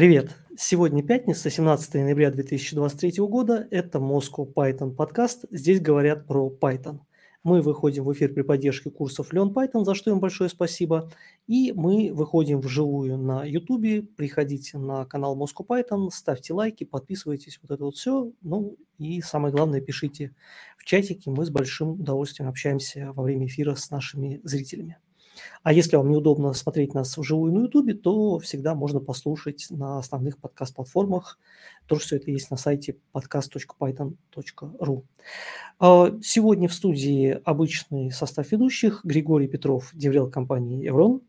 Привет! Сегодня пятница, 17 ноября 2023 года. Это Moscow Python подкаст. Здесь говорят про Python. Мы выходим в эфир при поддержке курсов Learn Python, за что им большое спасибо. И мы выходим вживую на YouTube. Приходите на канал Moscow Python, ставьте лайки, подписывайтесь, вот это вот все. Ну и самое главное, пишите в чатике. Мы с большим удовольствием общаемся во время эфира с нашими зрителями. А если вам неудобно смотреть нас вживую на YouTube, то всегда можно послушать на основных подкаст-платформах. Тоже все это есть на сайте podcast.python.ru. А, сегодня в студии обычный состав ведущих. Григорий Петров, DevRel компании «Evrone».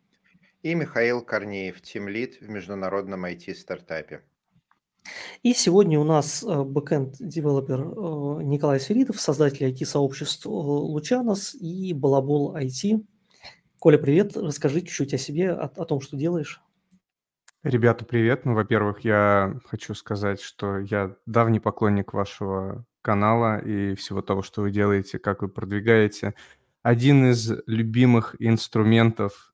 И Михаил Корнеев, тимлид в международном IT-стартапе. И сегодня у нас э, backend-developer э, Николай Сверидов, создатель IT-сообществ Лучанос и Балабол IT. Коля, привет. Расскажи чуть-чуть о себе, о, о том, что делаешь. Ребята, привет. Ну, во-первых, я хочу сказать, что я давний поклонник вашего канала и всего того, что вы делаете, как вы продвигаете. Один из любимых инструментов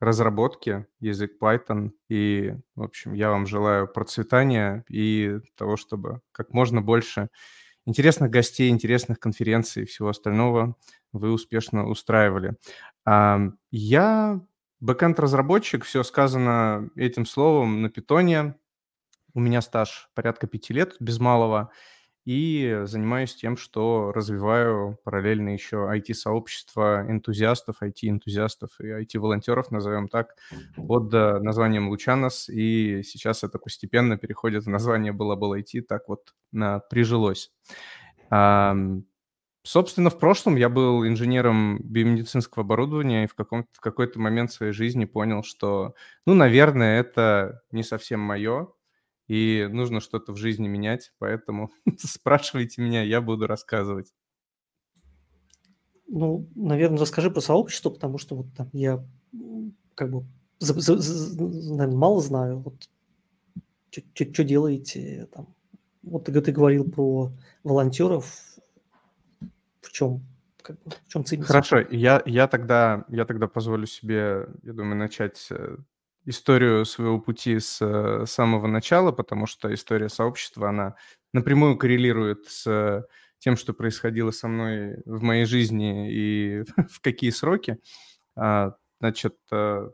разработки язык Python. И, в общем, я вам желаю процветания и того, чтобы как можно больше интересных гостей, интересных конференций и всего остального вы успешно устраивали. Я бэкэнд-разработчик, все сказано этим словом на питоне. У меня стаж порядка пяти лет без малого, и занимаюсь тем, что развиваю параллельно еще IT-сообщество энтузиастов, IT-энтузиастов и IT-волонтеров, назовем так, под э, названием Лучанос, и сейчас это постепенно переходит в название было-было IT, так вот прижилось. Собственно, в прошлом я был инженером биомедицинского оборудования и в, каком в какой-то момент своей жизни понял, что, ну, наверное, это не совсем мое, и нужно что-то в жизни менять, поэтому спрашивайте меня, я буду рассказывать. Ну, наверное, расскажи про сообщество, потому что вот там я как бы за, за, за, наверное, мало знаю. Вот что делаете там? Вот ты, ты говорил про волонтеров, в чем, как бы, в чем ценность? Хорошо, я, я, тогда, я тогда позволю себе, я думаю, начать э, историю своего пути с э, самого начала, потому что история сообщества, она напрямую коррелирует с тем, что происходило со мной в моей жизни и в какие сроки. А, значит, э,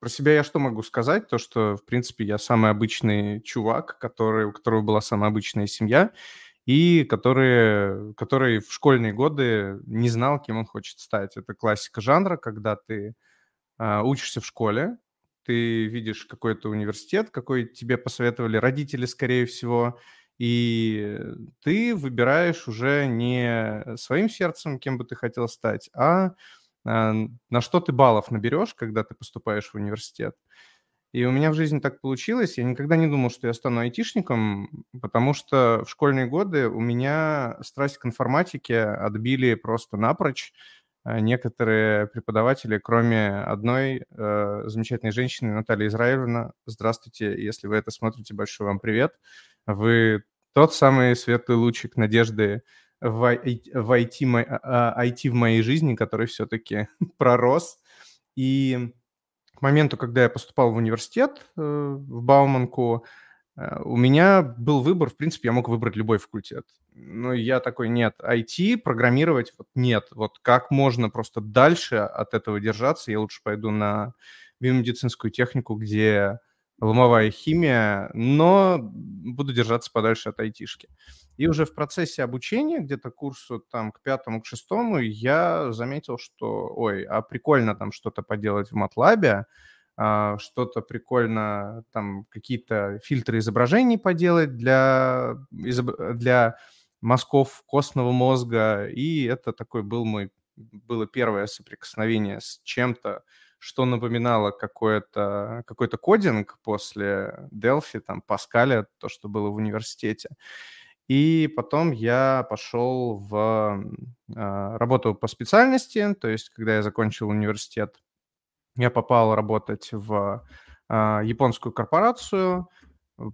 про себя я что могу сказать? То, что, в принципе, я самый обычный чувак, который, у которого была самая обычная семья, и который, который в школьные годы не знал, кем он хочет стать. Это классика жанра, когда ты а, учишься в школе, ты видишь какой-то университет, какой тебе посоветовали родители, скорее всего, и ты выбираешь уже не своим сердцем, кем бы ты хотел стать, а, а на что ты баллов наберешь, когда ты поступаешь в университет. И у меня в жизни так получилось. Я никогда не думал, что я стану айтишником, потому что в школьные годы у меня страсть к информатике отбили просто напрочь. Э, некоторые преподаватели, кроме одной э, замечательной женщины, Натальи Израилевна, здравствуйте, если вы это смотрите, большой вам привет. Вы тот самый светлый лучик надежды в IT, в IT, IT в моей жизни, который все-таки пророс. И моменту, когда я поступал в университет, э, в Бауманку, э, у меня был выбор, в принципе, я мог выбрать любой факультет. Но я такой, нет, IT, программировать, вот нет. Вот как можно просто дальше от этого держаться? Я лучше пойду на биомедицинскую технику, где ломовая химия, но буду держаться подальше от айтишки. И уже в процессе обучения, где-то курсу там к пятому, к шестому, я заметил, что, ой, а прикольно там что-то поделать в MATLAB, а, что-то прикольно, там какие-то фильтры изображений поделать для, для мазков костного мозга. И это такой был мой, было первое соприкосновение с чем-то, что напоминало какой-то какой кодинг после Delphi, там, Паскаля, то, что было в университете. И потом я пошел в э, работу по специальности, то есть когда я закончил университет, я попал работать в э, японскую корпорацию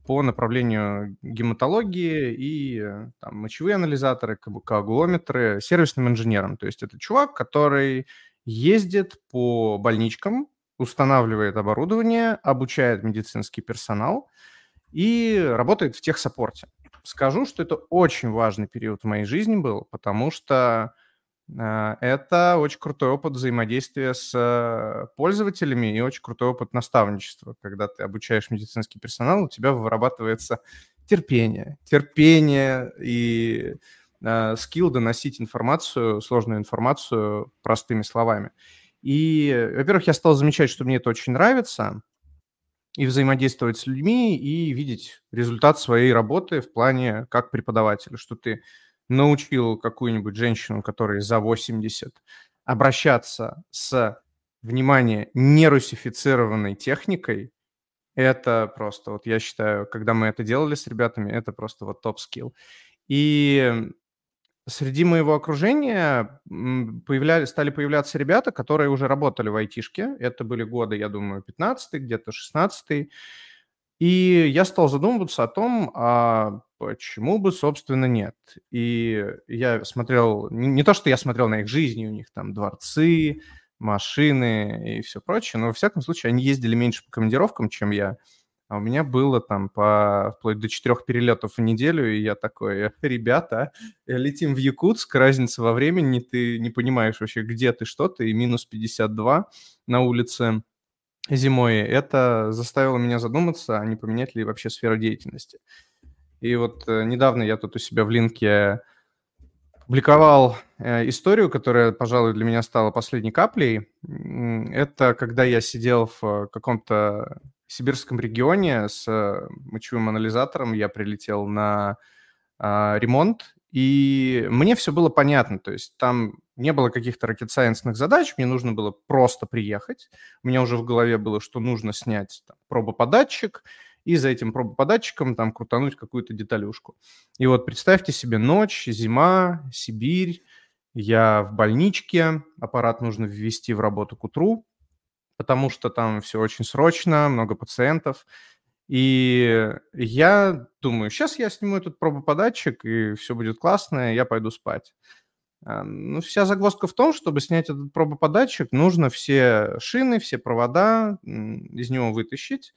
по направлению гематологии и там, мочевые анализаторы, коагулометры, сервисным инженером. То есть это чувак, который ездит по больничкам, устанавливает оборудование, обучает медицинский персонал и работает в техсаппорте. Скажу, что это очень важный период в моей жизни был, потому что э, это очень крутой опыт взаимодействия с пользователями и очень крутой опыт наставничества. Когда ты обучаешь медицинский персонал, у тебя вырабатывается терпение. Терпение и скилл доносить информацию, сложную информацию простыми словами. И, во-первых, я стал замечать, что мне это очень нравится, и взаимодействовать с людьми, и видеть результат своей работы в плане как преподавателя, что ты научил какую-нибудь женщину, которая за 80, обращаться с, внимание, нерусифицированной техникой, это просто, вот я считаю, когда мы это делали с ребятами, это просто вот топ-скилл. И Среди моего окружения появляли, стали появляться ребята, которые уже работали в айтишке. Это были годы, я думаю, 15 где-то 16 И я стал задумываться о том, а почему бы, собственно, нет. И я смотрел, не то, что я смотрел на их жизни, у них там дворцы, машины и все прочее, но, во всяком случае, они ездили меньше по командировкам, чем я. А у меня было там по вплоть до четырех перелетов в неделю, и я такой, ребята, э, летим в Якутск, разница во времени, ты не понимаешь вообще, где ты, что ты, и минус 52 на улице зимой. Это заставило меня задуматься, а не поменять ли вообще сферу деятельности. И вот э, недавно я тут у себя в линке публиковал э, историю, которая, пожалуй, для меня стала последней каплей. Это когда я сидел в каком-то сибирском регионе с э, мочевым анализатором я прилетел на а, ремонт, и мне все было понятно, то есть там не было каких-то ракет-сайенсных задач, мне нужно было просто приехать. У меня уже в голове было, что нужно снять там, пробоподатчик, и за этим пробоподатчиком там крутануть какую-то деталюшку. И вот представьте себе ночь, зима, Сибирь, я в больничке, аппарат нужно ввести в работу к утру, потому что там все очень срочно, много пациентов. И я думаю, сейчас я сниму этот пробоподатчик, и все будет классно, и я пойду спать. А, ну, вся загвоздка в том, чтобы снять этот пробоподатчик, нужно все шины, все провода из него вытащить.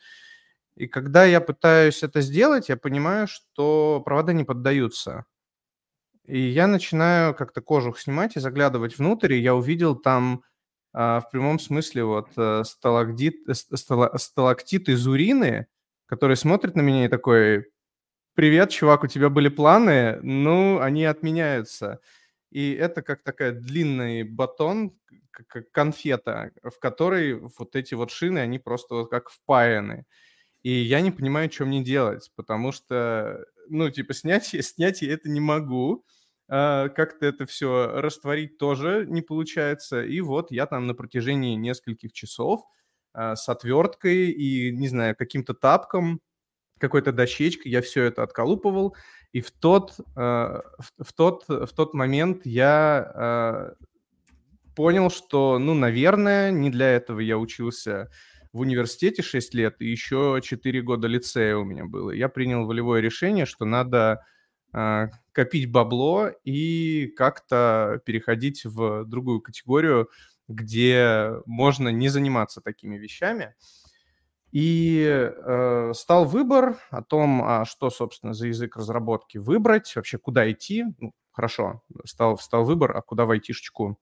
И когда я пытаюсь это сделать, я понимаю, что провода не поддаются. И я начинаю как-то кожух снимать и заглядывать внутрь, и я увидел там в прямом смысле вот э, сталагдит, э, стала, сталактит из урины, который смотрит на меня и такой, привет, чувак, у тебя были планы, ну, они отменяются. И это как такая длинный батон, как конфета, в которой вот эти вот шины, они просто вот как впаяны. И я не понимаю, что мне делать, потому что, ну, типа, снять, снять я это не могу, а, как-то это все растворить тоже не получается. И вот я там на протяжении нескольких часов а, с отверткой и, не знаю, каким-то тапком, какой-то дощечкой я все это отколупывал. И в тот, а, в тот, в тот момент я понял, что, ну, наверное, не для этого я учился в университете 6 лет, и еще 4 года лицея у меня было. Я принял волевое решение, что надо а, копить бабло и как-то переходить в другую категорию, где можно не заниматься такими вещами. И э, стал выбор о том, а что, собственно, за язык разработки выбрать, вообще куда идти. Ну, хорошо, стал, стал выбор, а куда в айтишечку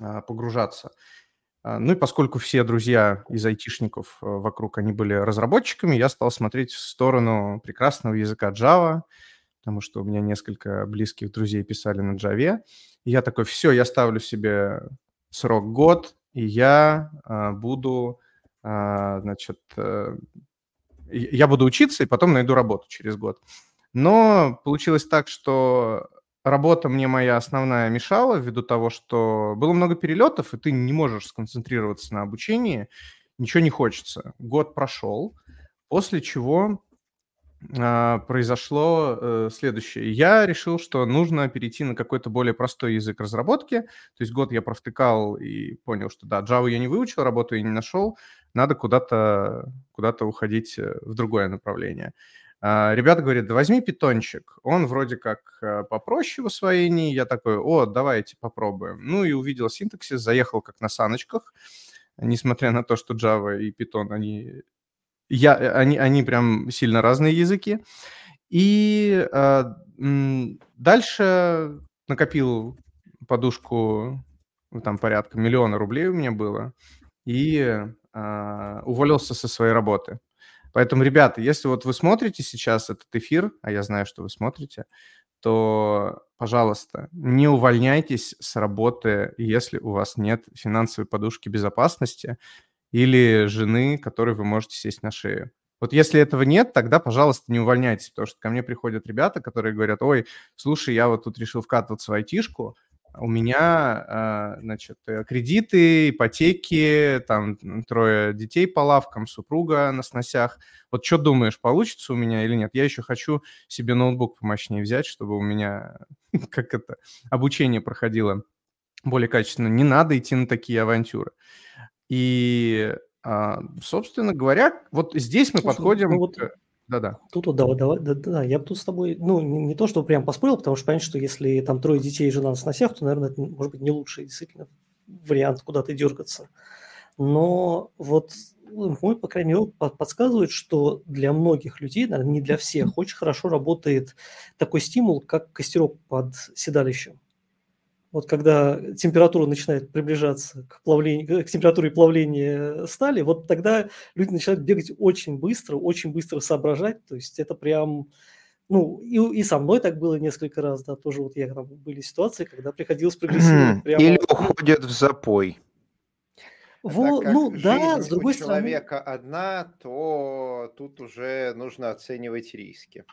э, погружаться. Ну и поскольку все друзья из айтишников э, вокруг, они были разработчиками, я стал смотреть в сторону прекрасного языка Java, потому что у меня несколько близких друзей писали на Java. И я такой, все, я ставлю себе срок год, и я а, буду, а, значит, а, я буду учиться, и потом найду работу через год. Но получилось так, что работа мне моя основная мешала ввиду того, что было много перелетов, и ты не можешь сконцентрироваться на обучении, ничего не хочется. Год прошел, после чего произошло э, следующее. Я решил, что нужно перейти на какой-то более простой язык разработки. То есть год я провтыкал и понял, что да, Java я не выучил, работу я не нашел, надо куда-то куда уходить э, в другое направление. А, ребята говорят, да возьми питончик, он вроде как э, попроще в освоении. Я такой, о, давайте попробуем. Ну и увидел синтаксис, заехал как на саночках, несмотря на то, что Java и Python, они, я, они, они прям сильно разные языки. И э, дальше накопил подушку, ну, там порядка миллиона рублей у меня было, и э, уволился со своей работы. Поэтому, ребята, если вот вы смотрите сейчас этот эфир, а я знаю, что вы смотрите, то, пожалуйста, не увольняйтесь с работы, если у вас нет финансовой подушки безопасности или жены, которой вы можете сесть на шею. Вот если этого нет, тогда, пожалуйста, не увольняйтесь, потому что ко мне приходят ребята, которые говорят, ой, слушай, я вот тут решил вкатываться в айтишку, у меня, а, значит, э, кредиты, ипотеки, там трое детей по лавкам, супруга на сносях. Вот что думаешь, получится у меня или нет? Я еще хочу себе ноутбук помощнее взять, чтобы у меня, как это, обучение проходило более качественно. Не надо идти на такие авантюры. И, а, собственно говоря, вот здесь мы Слушай, подходим... Ну вот да-да. Тут вот, да, да, да, да, я бы тут с тобой, ну, не, не то, чтобы прям поспорил, потому что понятно, что если там трое детей и жена на сносях, то, наверное, это может быть не лучший действительно вариант куда-то дергаться. Но вот ну, мой, по крайней мере, подсказывает, что для многих людей, наверное, не для всех, очень хорошо работает такой стимул, как костерок под седалищем. Вот когда температура начинает приближаться к, плавлению, к температуре плавления стали, вот тогда люди начинают бегать очень быстро, очень быстро соображать. То есть это прям, ну, и, и со мной так было несколько раз, да, тоже вот я там были ситуации, когда приходилось прогрессировать прямо. Или уходят в запой. Во, ну да, с другой у человека стороны... одна, то тут уже нужно оценивать риски.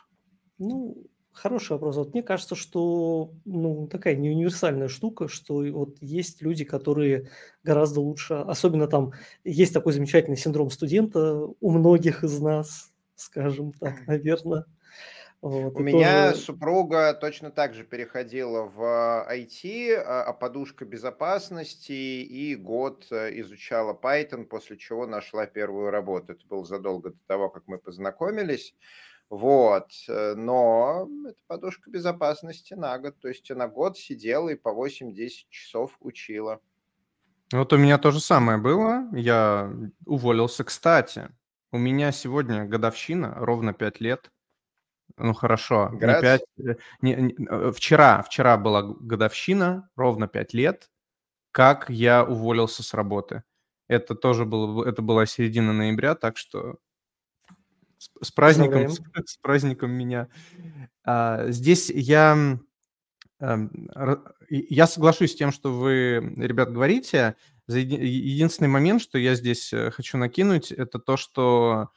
Ну, Хороший вопрос. Вот мне кажется, что ну, такая не универсальная штука, что вот есть люди, которые гораздо лучше, особенно там есть такой замечательный синдром студента у многих из нас, скажем так, наверное. Вот, У меня тоже... супруга точно так же переходила в IT, а, а подушка безопасности, и год э, изучала Python, после чего нашла первую работу. Это было задолго до того, как мы познакомились. Вот, э, но это подушка безопасности на год, то есть на год сидела и по 8-10 часов учила. Вот у меня то же самое было. Я уволился, кстати. У меня сегодня годовщина, ровно 5 лет. Ну хорошо, не 5, э, не, не, э, вчера, вчера была годовщина, ровно 5 лет, как я уволился с работы. Это тоже было, это была середина ноября, так что с, праздником, с, с праздником меня. А, здесь я, а, я соглашусь с тем, что вы, ребят, говорите. Единственный момент, что я здесь э, хочу накинуть, это то, что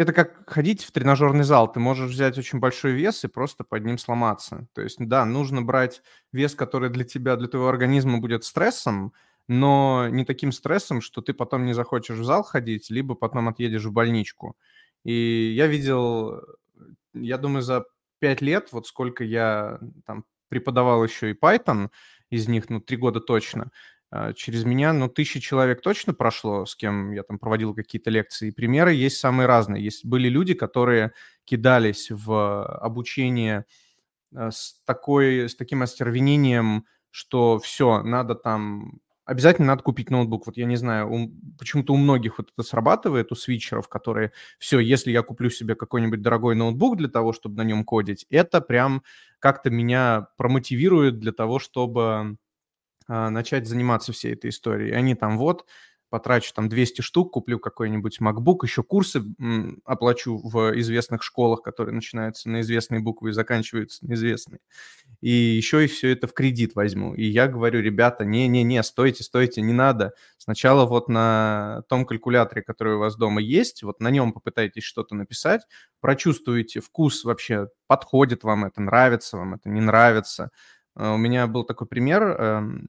это как ходить в тренажерный зал. Ты можешь взять очень большой вес и просто под ним сломаться. То есть, да, нужно брать вес, который для тебя, для твоего организма будет стрессом, но не таким стрессом, что ты потом не захочешь в зал ходить, либо потом отъедешь в больничку. И я видел, я думаю, за пять лет, вот сколько я там преподавал еще и Python, из них, ну, три года точно, а, через меня, ну, тысячи человек точно прошло, с кем я там проводил какие-то лекции. И примеры есть самые разные. Есть, были люди, которые кидались в обучение а, с, такой, с таким остервенением, что все, надо там обязательно надо купить ноутбук. Вот я не знаю, у, почему-то у многих вот это срабатывает, у свитчеров, которые, все, если я куплю себе какой-нибудь дорогой ноутбук для того, чтобы на нем кодить, это прям как-то меня промотивирует для того, чтобы а, начать заниматься всей этой историей. Они там вот, потрачу там 200 штук, куплю какой-нибудь MacBook, еще курсы оплачу в известных школах, которые начинаются на известные буквы и заканчиваются на известные. И еще и все это в кредит возьму. И я говорю, ребята, не-не-не, стойте, стойте, не надо. Сначала вот на том калькуляторе, который у вас дома есть, вот на нем попытайтесь что-то написать, прочувствуйте вкус вообще, подходит вам это, нравится вам это, не нравится. Э, у меня был такой пример. Эм,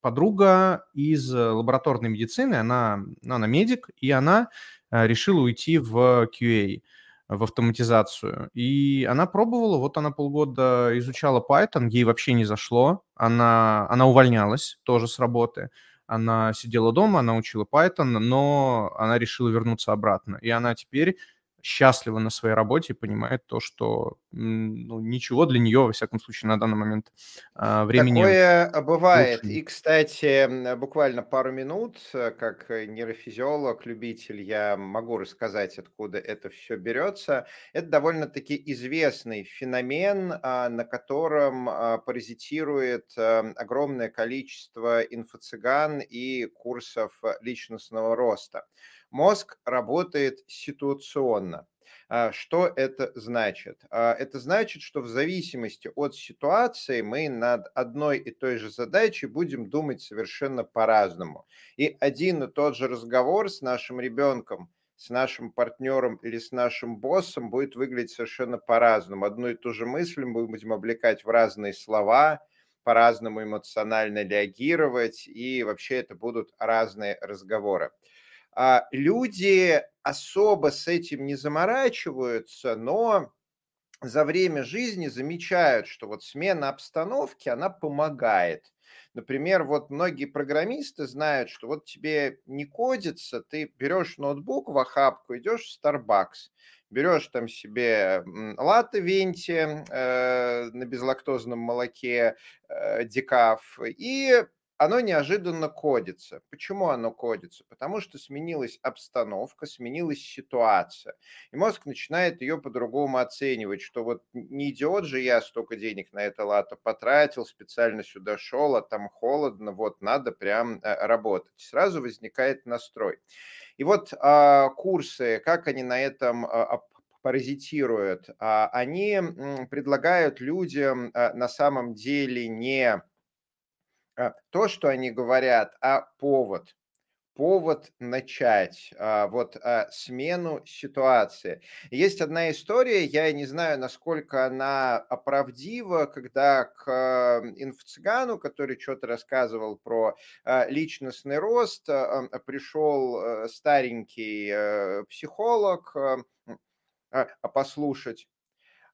подруга из лабораторной медицины, она, ну, она медик, и она э, решила уйти в QA, в автоматизацию. И она пробовала, вот она полгода изучала Python, ей вообще не зашло. Она, она увольнялась тоже с работы. Она сидела дома, она учила Python, но она решила вернуться обратно. И она теперь счастлива на своей работе и понимает то, что ну, ничего для нее, во всяком случае, на данный момент а, времени Такое бывает. Лучше. И, кстати, буквально пару минут, э, как нейрофизиолог, любитель, я могу рассказать, откуда это все берется. Это довольно-таки известный феномен, а, на котором а, паразитирует эм, огромное количество инфо-цыган и курсов личностного роста. Мозг работает ситуационно. А, что это значит? А, это значит, что в зависимости от ситуации мы над одной и той же задачей будем думать совершенно по-разному. И один и тот же разговор с нашим ребенком, с нашим партнером или с нашим боссом будет выглядеть совершенно по-разному. Одну и ту же мысль мы будем облекать в разные слова, по-разному эмоционально реагировать, и вообще это будут разные разговоры. А, люди особо с этим не заморачиваются, но за время жизни замечают, что вот смена обстановки, она помогает. Например, вот многие программисты знают, что вот тебе не кодится, ты берешь ноутбук в охапку, идешь в Starbucks, берешь там себе латте венти э, на безлактозном молоке, э, декаф, и оно неожиданно кодится. Почему оно кодится? Потому что сменилась обстановка, сменилась ситуация. И мозг начинает ее по-другому оценивать, что вот не идиот же я столько денег на это лато потратил, специально сюда шел, а там холодно, вот надо прям э, работать. Сразу возникает настрой. И вот а, курсы, как они на этом а, паразитируют, а, они предлагают людям а, на самом деле не то, что они говорят, а повод. Повод начать а, вот а, смену ситуации. Есть одна история, я не знаю, насколько она правдива, когда к инфо-цыгану, который что-то рассказывал про личностный рост, пришел старенький психолог послушать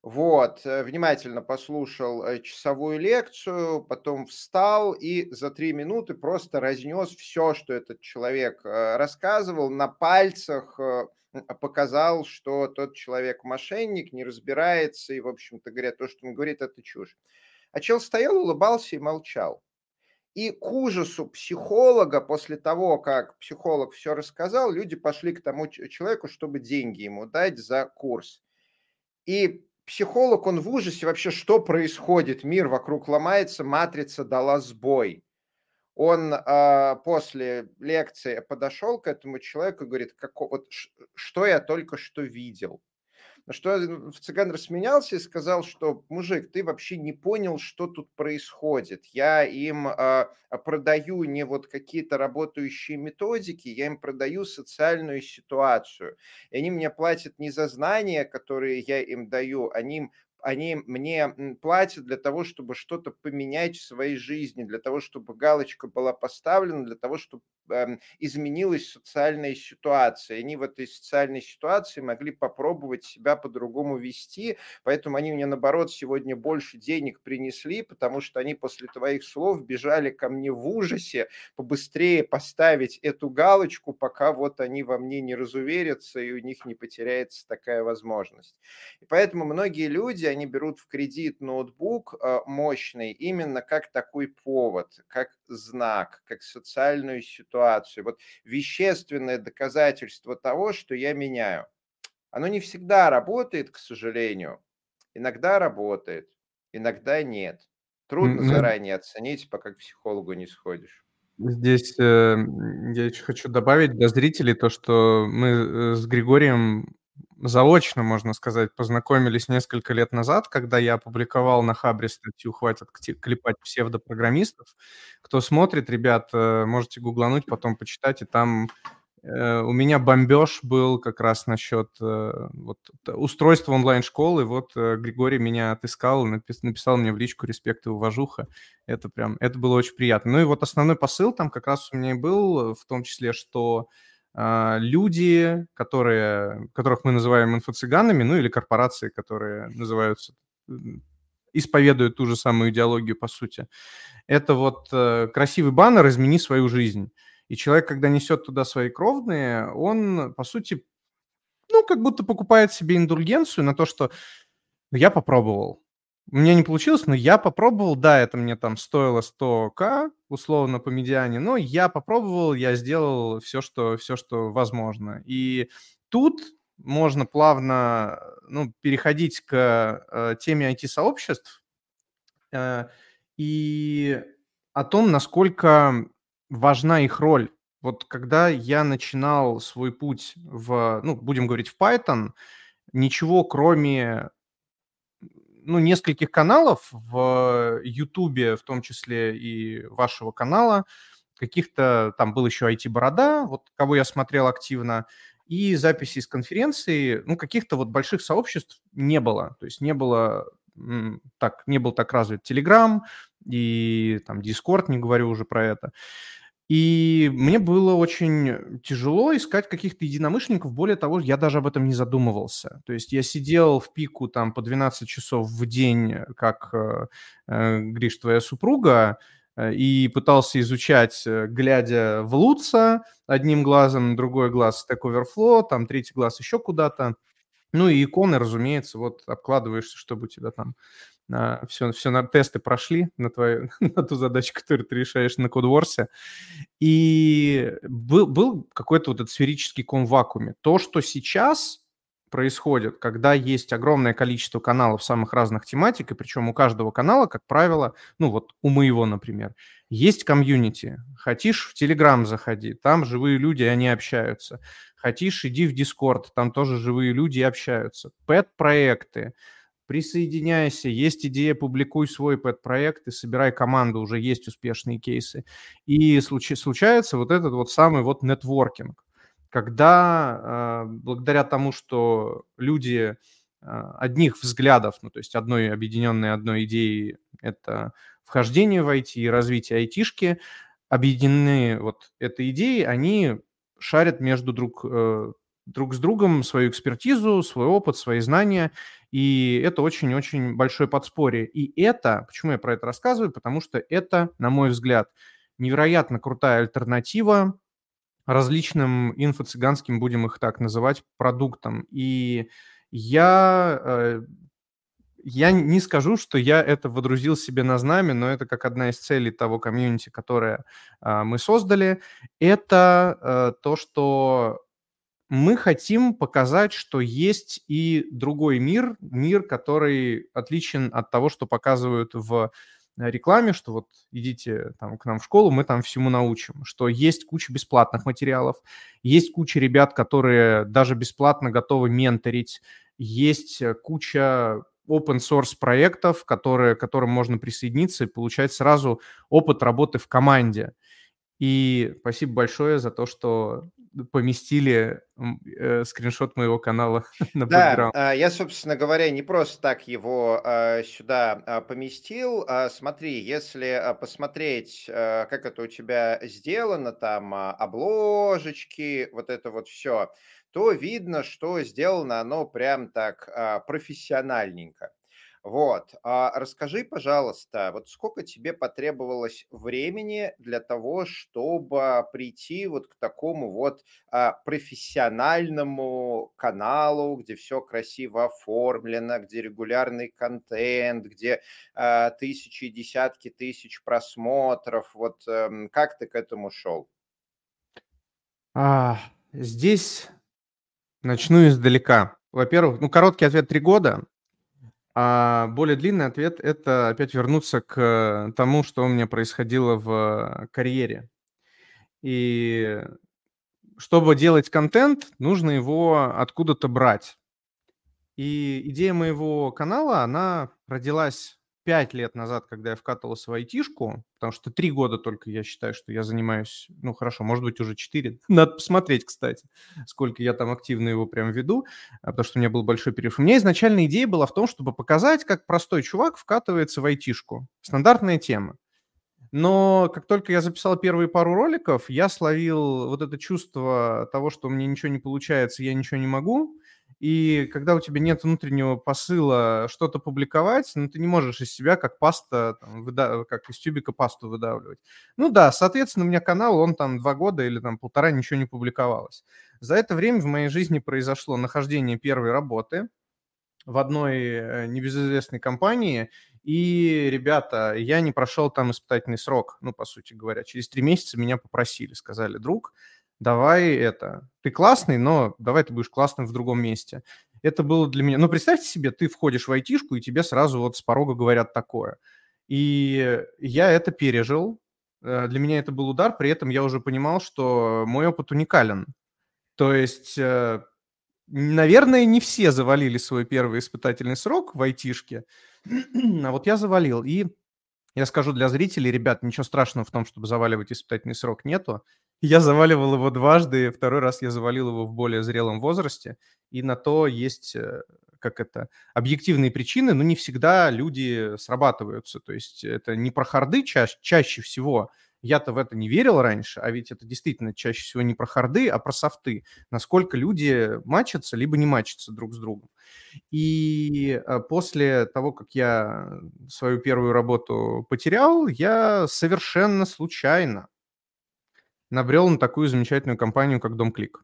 вот, э, внимательно послушал э, часовую лекцию, потом встал и за три минуты просто разнес все, что этот человек э, рассказывал, на пальцах показал, что тот человек мошенник, не разбирается, и, в общем-то говоря, то, что он говорит, это чушь. А чел стоял, улыбался и молчал. И к ужасу психолога, после того, как психолог все рассказал, люди пошли к тому человеку, чтобы деньги ему дать за курс. И психолог, он в ужасе вообще, что происходит, мир вокруг ломается, матрица дала сбой. Он э, после лекции подошел к этому человеку и говорит, как, вот, что я только что видел. На что цыган рассмеялся и сказал, что, мужик, ты вообще не понял, что тут происходит. Я им э, продаю не вот какие-то работающие методики, я им продаю социальную ситуацию. И они мне платят не за знания, которые я им даю, они они мне платят для того, чтобы что-то поменять в своей жизни, для того, чтобы галочка была поставлена, для того, чтобы изменилась социальная ситуация. Они в этой социальной ситуации могли попробовать себя по-другому вести, поэтому они мне, наоборот, сегодня больше денег принесли, потому что они после твоих слов бежали ко мне в ужасе побыстрее поставить эту галочку, пока вот они во мне не разуверятся и у них не потеряется такая возможность. И поэтому многие люди, они берут в кредит ноутбук а, мощный именно как такой повод, как знак, как социальную ситуацию. Вот вещественное доказательство того, что я меняю. Оно не всегда работает, к сожалению. Иногда работает, иногда нет. Трудно mm-hmm. заранее оценить, пока к психологу не сходишь. Здесь э, я еще хочу добавить для зрителей то, что мы э, с Григорием заочно, можно сказать, познакомились несколько лет назад, когда я опубликовал на Хабре статью «Хватит клепать псевдопрограммистов». Кто смотрит, ребят, э, можете гуглануть, потом почитать, и там э, у меня бомбеж был как раз насчет э, вот, устройства онлайн-школы. Вот Григорий меня отыскал, написал мне в личку «Респект и уважуха». Это прям, это было очень приятно. Ну и вот основной посыл там как раз у меня и был, в том числе, что люди, которые, которых мы называем инфо-цыганами, ну или корпорации, которые называются, исповедуют ту же самую идеологию, по сути. Это вот э, красивый баннер «Измени свою жизнь». И человек, когда несет туда свои кровные, он, по сути, ну, как будто покупает себе индульгенцию на то, что «Ну, я попробовал. Меня не получилось, но я попробовал. Да, это мне там стоило 100к, условно, по медиане, но я попробовал, я сделал все, что, все, что возможно. И тут можно плавно ну, переходить к э, теме IT-сообществ э, и о том, насколько важна их роль. Вот когда я начинал свой путь в, ну, будем говорить, в Python, ничего кроме ну, нескольких каналов в YouTube, в том числе и вашего канала, каких-то, там был еще IT-борода, вот кого я смотрел активно, и записи из конференции, ну, каких-то вот больших сообществ не было. То есть не было так, не был так развит Telegram и там Discord, не говорю уже про это. И мне было очень тяжело искать каких-то единомышленников. Более того, я даже об этом не задумывался. То есть я сидел в пику там по 12 часов в день, как, э, э, Гриш, твоя супруга, э, и пытался изучать, э, глядя в Луца одним глазом, другой глаз Stack Overflow, там третий глаз еще куда-то. Ну и иконы, разумеется, вот обкладываешься, чтобы у тебя там все, все на тесты прошли на, твою, на ту задачу, которую ты решаешь на кодворсе. И был, был какой-то вот этот сферический ком в вакууме. То, что сейчас происходит, когда есть огромное количество каналов самых разных тематик, и причем у каждого канала, как правило, ну вот у моего, например, есть комьюнити. Хотишь, в Телеграм заходи, там живые люди, они общаются. Хотишь, иди в Дискорд, там тоже живые люди общаются. Пэт-проекты, присоединяйся, есть идея, публикуй свой пэт-проект и собирай команду, уже есть успешные кейсы. И случ- случается вот этот вот самый вот нетворкинг, когда э, благодаря тому, что люди э, одних взглядов, ну то есть одной объединенной одной идеей, это вхождение в IT и развитие айтишки, объединены вот этой идеей, они шарят между друг, э, друг с другом свою экспертизу, свой опыт, свои знания, и это очень-очень большое подспорье. И это, почему я про это рассказываю, потому что это, на мой взгляд, невероятно крутая альтернатива различным инфо-цыганским, будем их так называть, продуктам. И я, э, я не скажу, что я это водрузил себе на знамя, но это как одна из целей того комьюнити, которое а, мы создали. Это э, то, что мы хотим показать, что есть и другой мир, мир, который отличен от того, что показывают в э, рекламе, что вот идите там к нам в школу, мы там всему научим, что есть куча бесплатных материалов, есть куча ребят, которые даже бесплатно готовы менторить, есть э, куча open source проектов, которые, к которым можно присоединиться и получать сразу опыт работы в команде. И спасибо большое за то, что поместили э, скриншот моего канала на Да, а, я, собственно говоря, не просто так его а, сюда а, поместил. А, смотри, если посмотреть, а, как это у тебя сделано, там а, обложечки, вот это вот все, то видно, что сделано оно прям так а, профессиональненько. Вот. А расскажи, пожалуйста, вот сколько тебе потребовалось времени для того, чтобы прийти вот к такому вот а, профессиональному каналу, где все красиво оформлено, где регулярный контент, где а, тысячи, десятки тысяч просмотров. Вот а, как ты к этому шел? А, здесь начну издалека. Во-первых, ну, короткий ответ – три года. А более длинный ответ– это опять вернуться к тому, что у меня происходило в карьере. И чтобы делать контент, нужно его откуда-то брать. И идея моего канала, она родилась пять лет назад, когда я вкатывался в айтишку, потому что три года только я считаю, что я занимаюсь, ну хорошо, может быть уже четыре. Надо посмотреть, кстати, сколько я там активно его прям веду, а, потому что у меня был большой перерыв. У меня изначально идея была в том, чтобы показать, как простой чувак вкатывается в айтишку. Стандартная тема. Но как только я записал первые пару роликов, я словил вот это чувство того, что у меня ничего не получается, я ничего не могу, и когда у тебя нет внутреннего посыла что-то публиковать, ну, ты не можешь из себя как паста, там, выда... как из тюбика пасту выдавливать. Ну да, соответственно, у меня канал, он там два года или там полтора ничего не публиковалось. За это время в моей жизни произошло нахождение первой работы в одной э, небезызвестной компании, и, ребята, я не прошел там испытательный срок, ну, по сути говоря. Через три месяца меня попросили, сказали, друг, давай это, ты классный, но давай ты будешь классным в другом месте. Это было для меня, ну, представьте себе, ты входишь в айтишку, и тебе сразу вот с порога говорят такое. И я это пережил, э, для меня это был удар, при этом я уже понимал, что мой опыт уникален. То есть, э, наверное, не все завалили свой первый испытательный срок в айтишке, а вот я завалил. И я скажу для зрителей, ребят, ничего страшного в том, чтобы заваливать испытательный срок нету. Я заваливал его дважды, второй раз я завалил его в более зрелом возрасте, и на то есть, э, как это, объективные причины, но не всегда люди срабатываются. То есть это не про харды ча- чаще всего, я-то в это не верил раньше, а ведь это действительно чаще всего не про харды, а про софты. Насколько люди матчатся, либо не матчатся друг с другом. И э, после того, как я свою первую работу потерял, я совершенно случайно набрел на такую замечательную компанию, как DomClick.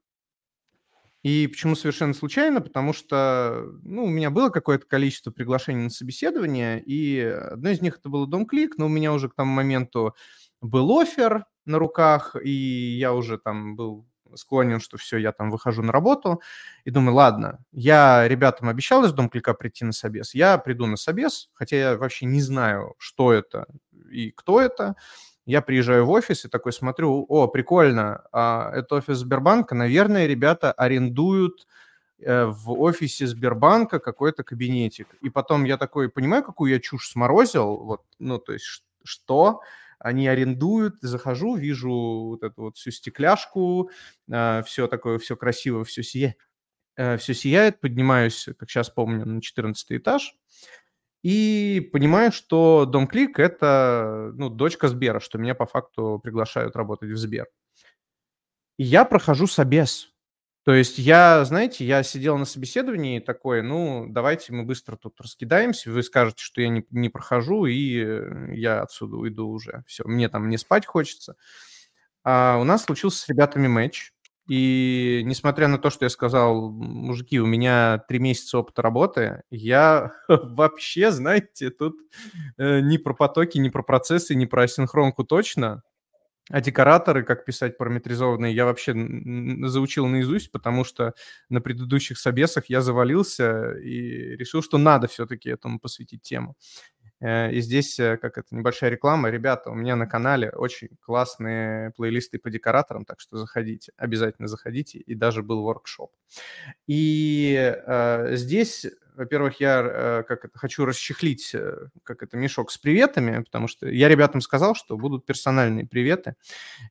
И почему совершенно случайно? Потому что ну, у меня было какое-то количество приглашений на собеседование, и одно из них это было DomClick, но у меня уже к тому моменту был офер на руках, и я уже там был склонен, что все, я там выхожу на работу, и думаю, ладно, я ребятам обещал из Домклика прийти на собес, я приду на собес, хотя я вообще не знаю, что это и кто это, я приезжаю в офис и такой смотрю, о, прикольно, а это офис Сбербанка, наверное, ребята арендуют э, в офисе Сбербанка какой-то кабинетик. И потом я такой, понимаю, какую я чушь сморозил, вот, ну, то есть, что? они арендуют, захожу, вижу вот эту вот всю стекляшку, а, все такое, все красиво, все сияет, э, все сияет, поднимаюсь, как сейчас помню, на 14 этаж, и понимаю, что Дом Клик – это ну, дочка Сбера, что меня по факту приглашают работать в Сбер. И я прохожу собес. То есть я, знаете, я сидел на собеседовании такой, ну, давайте мы быстро тут раскидаемся, вы скажете, что я не, не прохожу, и э, я отсюда уйду уже. Все, мне там не спать хочется. А у нас случился с ребятами матч, и несмотря на то, что я сказал, мужики, у меня три месяца опыта работы, я вообще, знаете, тут э, ни про потоки, ни про процессы, ни про асинхронку точно. А декораторы, как писать параметризованные, я вообще заучил наизусть, потому что на предыдущих собесах я завалился и решил, что надо все-таки этому посвятить тему. Э, и здесь, э, как это, небольшая реклама. Ребята, у меня на канале очень классные плейлисты по декораторам, так что заходите, обязательно заходите. И даже был воркшоп. И э, здесь во-первых, я э, как это, хочу расчехлить как это, мешок с приветами, потому что я ребятам сказал, что будут персональные приветы.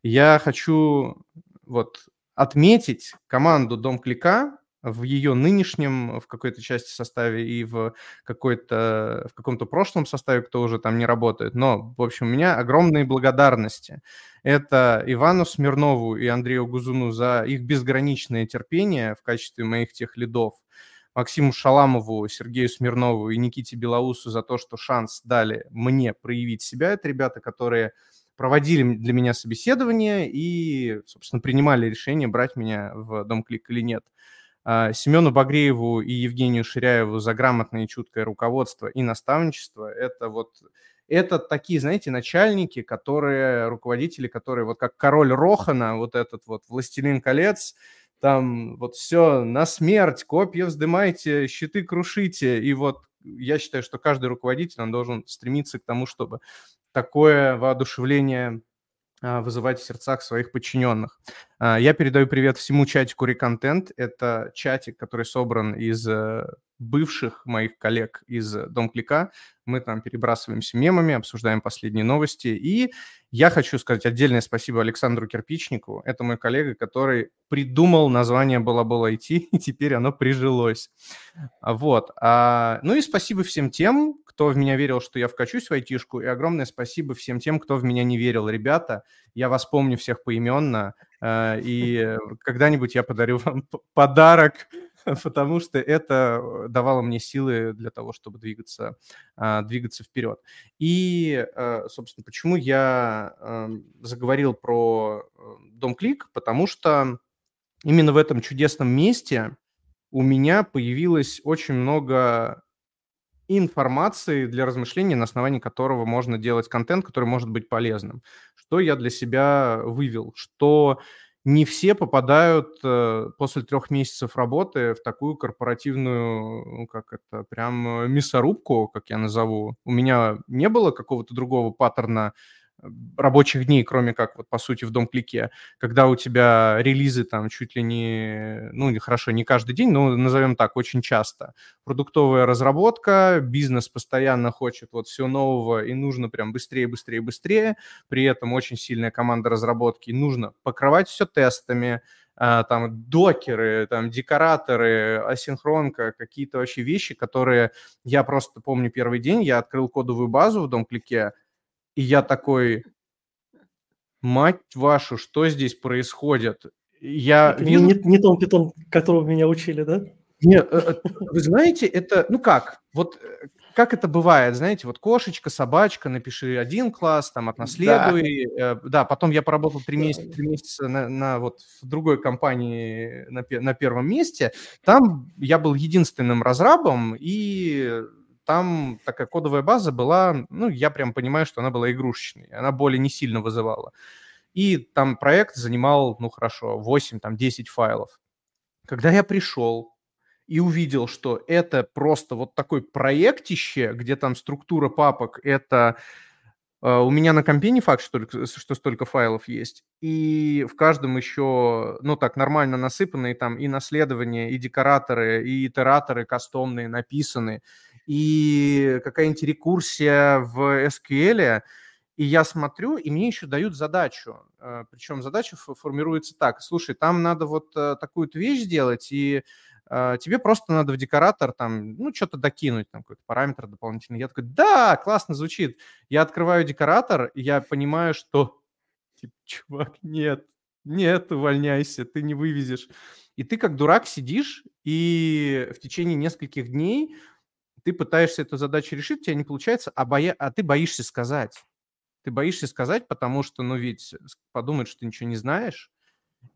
Я хочу вот отметить команду Дом Клика в ее нынешнем, в какой-то части составе и в, какой-то, в каком-то прошлом составе, кто уже там не работает. Но, в общем, у меня огромные благодарности. Это Ивану Смирнову и Андрею Гузуну за их безграничное терпение в качестве моих тех лидов. Максиму Шаламову, Сергею Смирнову и Никите Белоусу за то, что шанс дали мне проявить себя. Это ребята, которые проводили для меня собеседование и, собственно, принимали решение, брать меня в Дом Клик или нет. А, Семену Багрееву и Евгению Ширяеву за грамотное и чуткое руководство и наставничество. Это вот это такие, знаете, начальники, которые, руководители, которые вот как король Рохана, вот этот вот «Властелин колец», там вот все на смерть, копья вздымайте, щиты крушите. И вот я считаю, что каждый руководитель, он должен стремиться к тому, чтобы такое воодушевление вызывать в сердцах своих подчиненных. А, я передаю привет всему чатику Реконтент. Это чатик, который собран из э, бывших моих коллег из Дом Клика. Мы там перебрасываемся мемами, обсуждаем последние новости. И я хочу сказать отдельное спасибо Александру Кирпичнику. Это мой коллега, который придумал название Балабол IT, и теперь оно прижилось. Вот. А, ну и спасибо всем тем, кто в меня верил, что я вкачусь в айтишку, и огромное спасибо всем тем, кто в меня не верил. Ребята, я вас помню всех поименно, э, и когда-нибудь я подарю вам подарок потому что это э, давало мне силы для того, чтобы двигаться, а, двигаться вперед. И, э, собственно, почему я эм, заговорил про Дом Клик, потому что именно в этом чудесном месте у меня появилось очень много информации для размышления, на основании которого можно делать контент, который может быть полезным. Что я для себя вывел? Что не все попадают э, после трех месяцев работы в такую корпоративную, ну, как это, прям э, мясорубку, как я назову. У меня не было какого-то другого паттерна рабочих дней, кроме как, вот, по сути, в дом-клике, когда у тебя релизы там чуть ли не, ну, хорошо, не каждый день, но назовем так, очень часто. Продуктовая разработка, бизнес постоянно хочет вот все нового, и нужно прям быстрее, быстрее, быстрее. При этом очень сильная команда разработки, нужно покрывать все тестами, а, там докеры, там декораторы, асинхронка, какие-то вообще вещи, которые я просто помню первый день, я открыл кодовую базу в дом-клике, и я такой, мать вашу, что здесь происходит? Я это вижу... Не, не, не том питон, которого меня учили, да? Нет, э, э, вы знаете, это, ну как, вот э, как это бывает, знаете, вот кошечка, собачка, напиши один класс, там, отнаследуй. Да, да потом я поработал три месяца, три месяца на, на вот в другой компании на, на первом месте. Там я был единственным разрабом, и там такая кодовая база была, ну, я прям понимаю, что она была игрушечной, она боли не сильно вызывала. И там проект занимал, ну, хорошо, 8, там, 10 файлов. Когда я пришел и увидел, что это просто вот такой проектище, где там структура папок, это Uh, у меня на компе не факт, что, что столько файлов есть. И в каждом еще, ну так, нормально насыпанные там и наследования, и декораторы, и итераторы кастомные написаны и какая-нибудь рекурсия в SQL, и я смотрю, и мне еще дают задачу. Э, Причем задача формируется так. Слушай, там надо вот э, такую-то вещь сделать, и э, тебе просто надо в декоратор там, ну, что-то докинуть, там какой-то параметр дополнительный. Я такой, да, классно звучит. Я открываю декоратор, и я понимаю, что, типа, чувак, нет, нет, увольняйся, ты не вывезешь. И ты как дурак сидишь, и в течение нескольких дней ты пытаешься эту задачу решить, у тебя не получается, а, боя... а ты боишься сказать. Ты боишься сказать, потому что, ну, ведь подумают, что ты ничего не знаешь,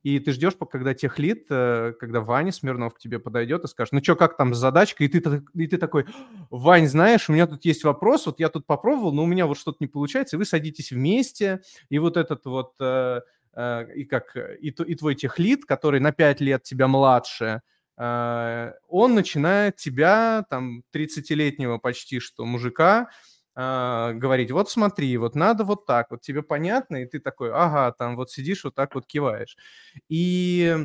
и ты ждешь, когда техлит, э, когда Ваня Смирнов к тебе подойдет и скажет, ну что, как там задачка? И ты, и ты такой, Вань, знаешь, у меня тут есть вопрос, вот я тут попробовал, но у меня вот что-то не получается, и вы садитесь вместе, и вот этот вот, э, э, и как, и, и твой техлит, который на 5 лет тебя младше, он начинает тебя, там, 30-летнего почти что мужика, а, говорить, вот смотри, вот надо вот так, вот тебе понятно, и ты такой, ага, там вот сидишь, вот так вот киваешь. И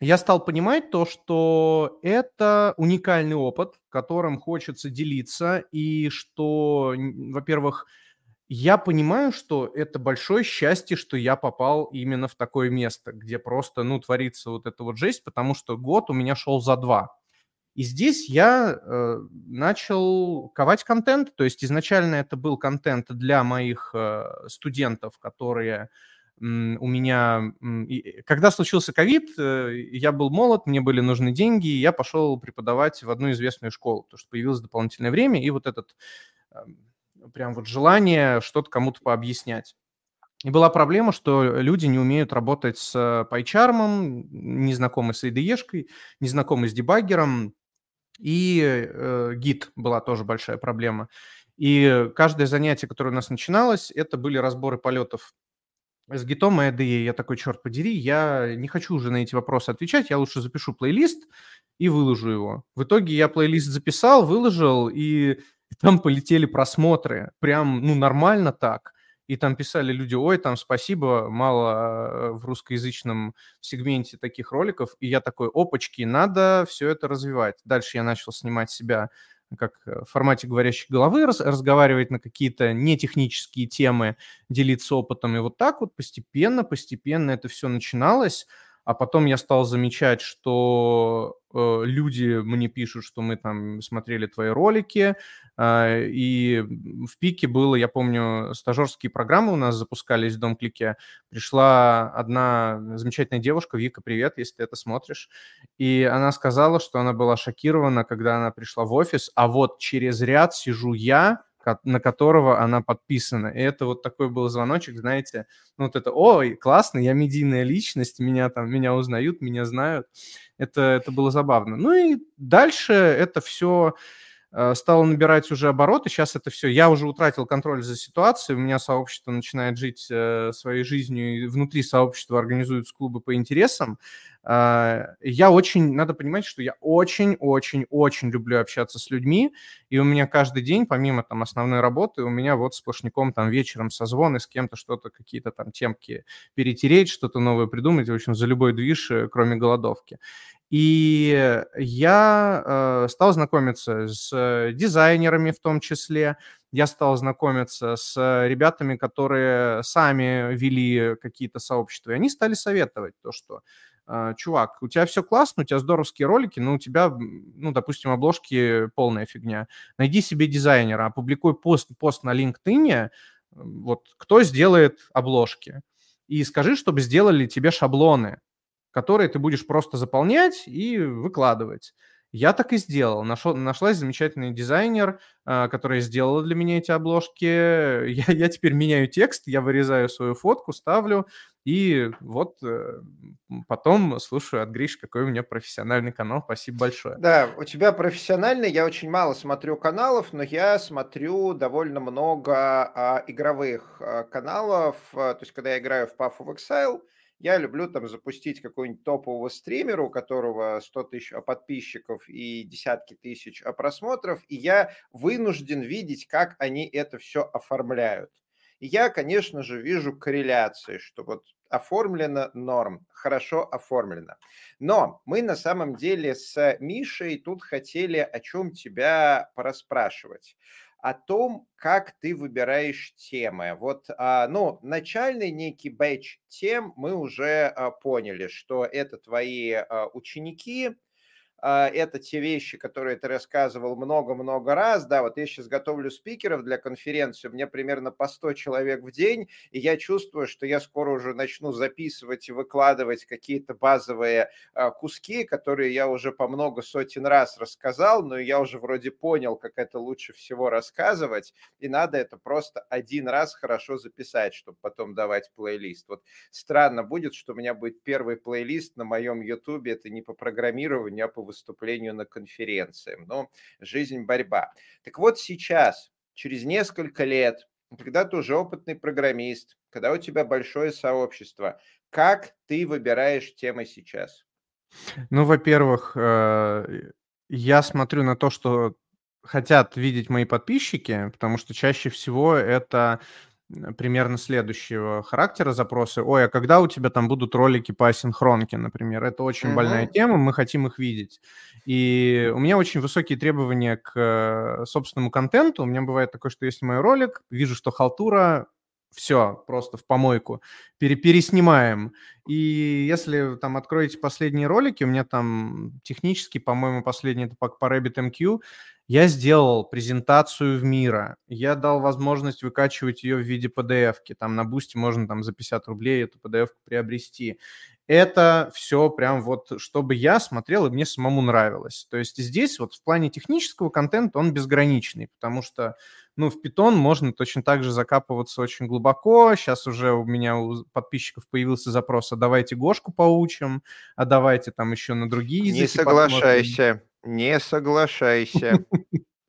я стал понимать то, что это уникальный опыт, которым хочется делиться, и что, во-первых, я понимаю, что это большое счастье, что я попал именно в такое место, где просто, ну, творится вот эта вот жесть, потому что год у меня шел за два. И здесь я э, начал ковать контент, то есть изначально это был контент для моих э, студентов, которые у меня... Когда случился ковид, э, я был молод, мне были нужны деньги, и я пошел преподавать в одну известную школу, потому что появилось дополнительное время, и вот этот... Э, прям вот желание что-то кому-то пообъяснять. И была проблема, что люди не умеют работать с PyCharm, не знакомы с IDE-шкой, не знакомы с дебаггером, и э, Git была тоже большая проблема. И каждое занятие, которое у нас начиналось, это были разборы полетов с гитом и IDE. Я такой, черт подери, я не хочу уже на эти вопросы отвечать, я лучше запишу плейлист и выложу его. В итоге я плейлист записал, выложил, и там полетели просмотры, прям, ну, нормально так. И там писали люди, ой, там спасибо, мало э, в русскоязычном сегменте таких роликов. И я такой, опачки, надо все это развивать. Дальше я начал снимать себя как э, в формате говорящей головы, раз, разговаривать на какие-то нетехнические темы, делиться опытом. И вот так вот постепенно, постепенно это все начиналось. А потом я стал замечать, что э, люди мне пишут, что мы там смотрели твои ролики, э, и в пике было, я помню, стажерские программы у нас запускались в Дом-клике, пришла одна замечательная девушка, Вика, привет, если ты это смотришь, и она сказала, что она была шокирована, когда она пришла в офис, а вот через ряд сижу я, на которого она подписана. И это вот такой был звоночек, знаете, ну вот это, ой, классно, я медийная личность, меня там, меня узнают, меня знают. Это, это было забавно. Ну и дальше это все стало набирать уже обороты. Сейчас это все, я уже утратил контроль за ситуацией, у меня сообщество начинает жить э, своей жизнью, и внутри сообщества организуются клубы по интересам. Э, я очень, надо понимать, что я очень-очень-очень люблю общаться с людьми, и у меня каждый день, помимо там основной работы, у меня вот сплошняком там вечером созвоны с кем-то, что-то, какие-то там темки перетереть, что-то новое придумать, в общем, за любой движ, кроме голодовки. И я э, стал знакомиться с дизайнерами в том числе, я стал знакомиться с ребятами, которые сами вели какие-то сообщества, и они стали советовать то, что э, чувак, у тебя все классно, у тебя здоровские ролики, но у тебя, ну, допустим, обложки полная фигня. Найди себе дизайнера, опубликуй пост, пост на LinkedIn, вот, кто сделает обложки, и скажи, чтобы сделали тебе шаблоны которые ты будешь просто заполнять и выкладывать. Я так и сделал. Нашел, нашлась замечательный дизайнер, э, которая сделала для меня эти обложки. Я, я теперь меняю текст, я вырезаю свою фотку, ставлю, и вот э, потом слушаю от Гриш, какой у меня профессиональный канал. Спасибо большое. Да, у тебя профессиональный. Я очень мало смотрю каналов, но я смотрю довольно много а, игровых а, каналов. А, то есть, когда я играю в Path of Exile, я люблю там запустить какого-нибудь топового стримера, у которого 100 тысяч а, подписчиков и десятки тысяч а, просмотров, и я вынужден видеть, как они это все оформляют. И я, конечно же, вижу корреляции, что вот оформлено норм, хорошо оформлено. Но мы на самом деле с Мишей тут хотели о чем тебя пораспрашивать о том, как ты выбираешь темы. Вот, а, ну, начальный некий бэч тем мы уже а, поняли, что это твои а, ученики, это те вещи, которые ты рассказывал много-много раз. Да, вот я сейчас готовлю спикеров для конференции, у меня примерно по 100 человек в день, и я чувствую, что я скоро уже начну записывать и выкладывать какие-то базовые а, куски, которые я уже по много сотен раз рассказал, но я уже вроде понял, как это лучше всего рассказывать, и надо это просто один раз хорошо записать, чтобы потом давать плейлист. Вот странно будет, что у меня будет первый плейлист на моем YouTube, это не по программированию, а по выступлению на конференции. Но жизнь – борьба. Так вот сейчас, через несколько лет, когда ты уже опытный программист, когда у тебя большое сообщество, как ты выбираешь темы сейчас? Ну, во-первых, э, я смотрю на то, что хотят видеть мои подписчики, потому что чаще всего это примерно следующего характера запросы. Ой, а когда у тебя там будут ролики по асинхронке, например? Это очень mm-hmm. больная тема, мы хотим их видеть. И у меня очень высокие требования к э, собственному контенту. У меня бывает такое, что если мой ролик, вижу, что халтура, все, просто в помойку, пере переснимаем. И если там откроете последние ролики, у меня там технически, по-моему, последний это по, по RabbitMQ, я сделал презентацию в Miro, я дал возможность выкачивать ее в виде PDF-ки, там на Бусти можно там за 50 рублей эту PDF-ку приобрести. Это все прям вот, чтобы я смотрел и мне самому нравилось. То есть здесь вот в плане технического контента он безграничный, потому что, ну, в Python можно точно так же закапываться очень глубоко. Сейчас уже у меня у подписчиков появился запрос, а давайте Гошку поучим, а давайте там еще на другие языки Не соглашайся. Посмотрим. Не соглашайся.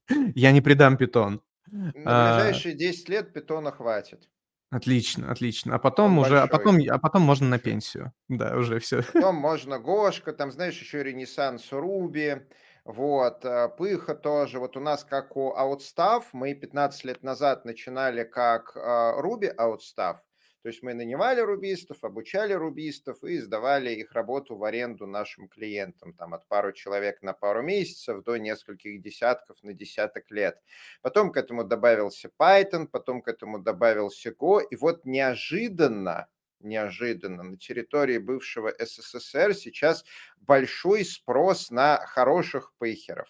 Я не предам питон. На а, ближайшие 10 лет питона хватит. Отлично, отлично. А потом Он уже, а потом, а потом можно на пенсию. Да, уже все. Потом можно Гошка, там, знаешь, еще Ренессанс Руби, вот, а, Пыха тоже. Вот у нас как у Outstaff, мы 15 лет назад начинали как Руби Outstaff, то есть мы нанимали рубистов, обучали рубистов и сдавали их работу в аренду нашим клиентам, там от пару человек на пару месяцев до нескольких десятков на десяток лет. Потом к этому добавился Python, потом к этому добавился Go, и вот неожиданно, неожиданно. На территории бывшего СССР сейчас большой спрос на хороших пейхеров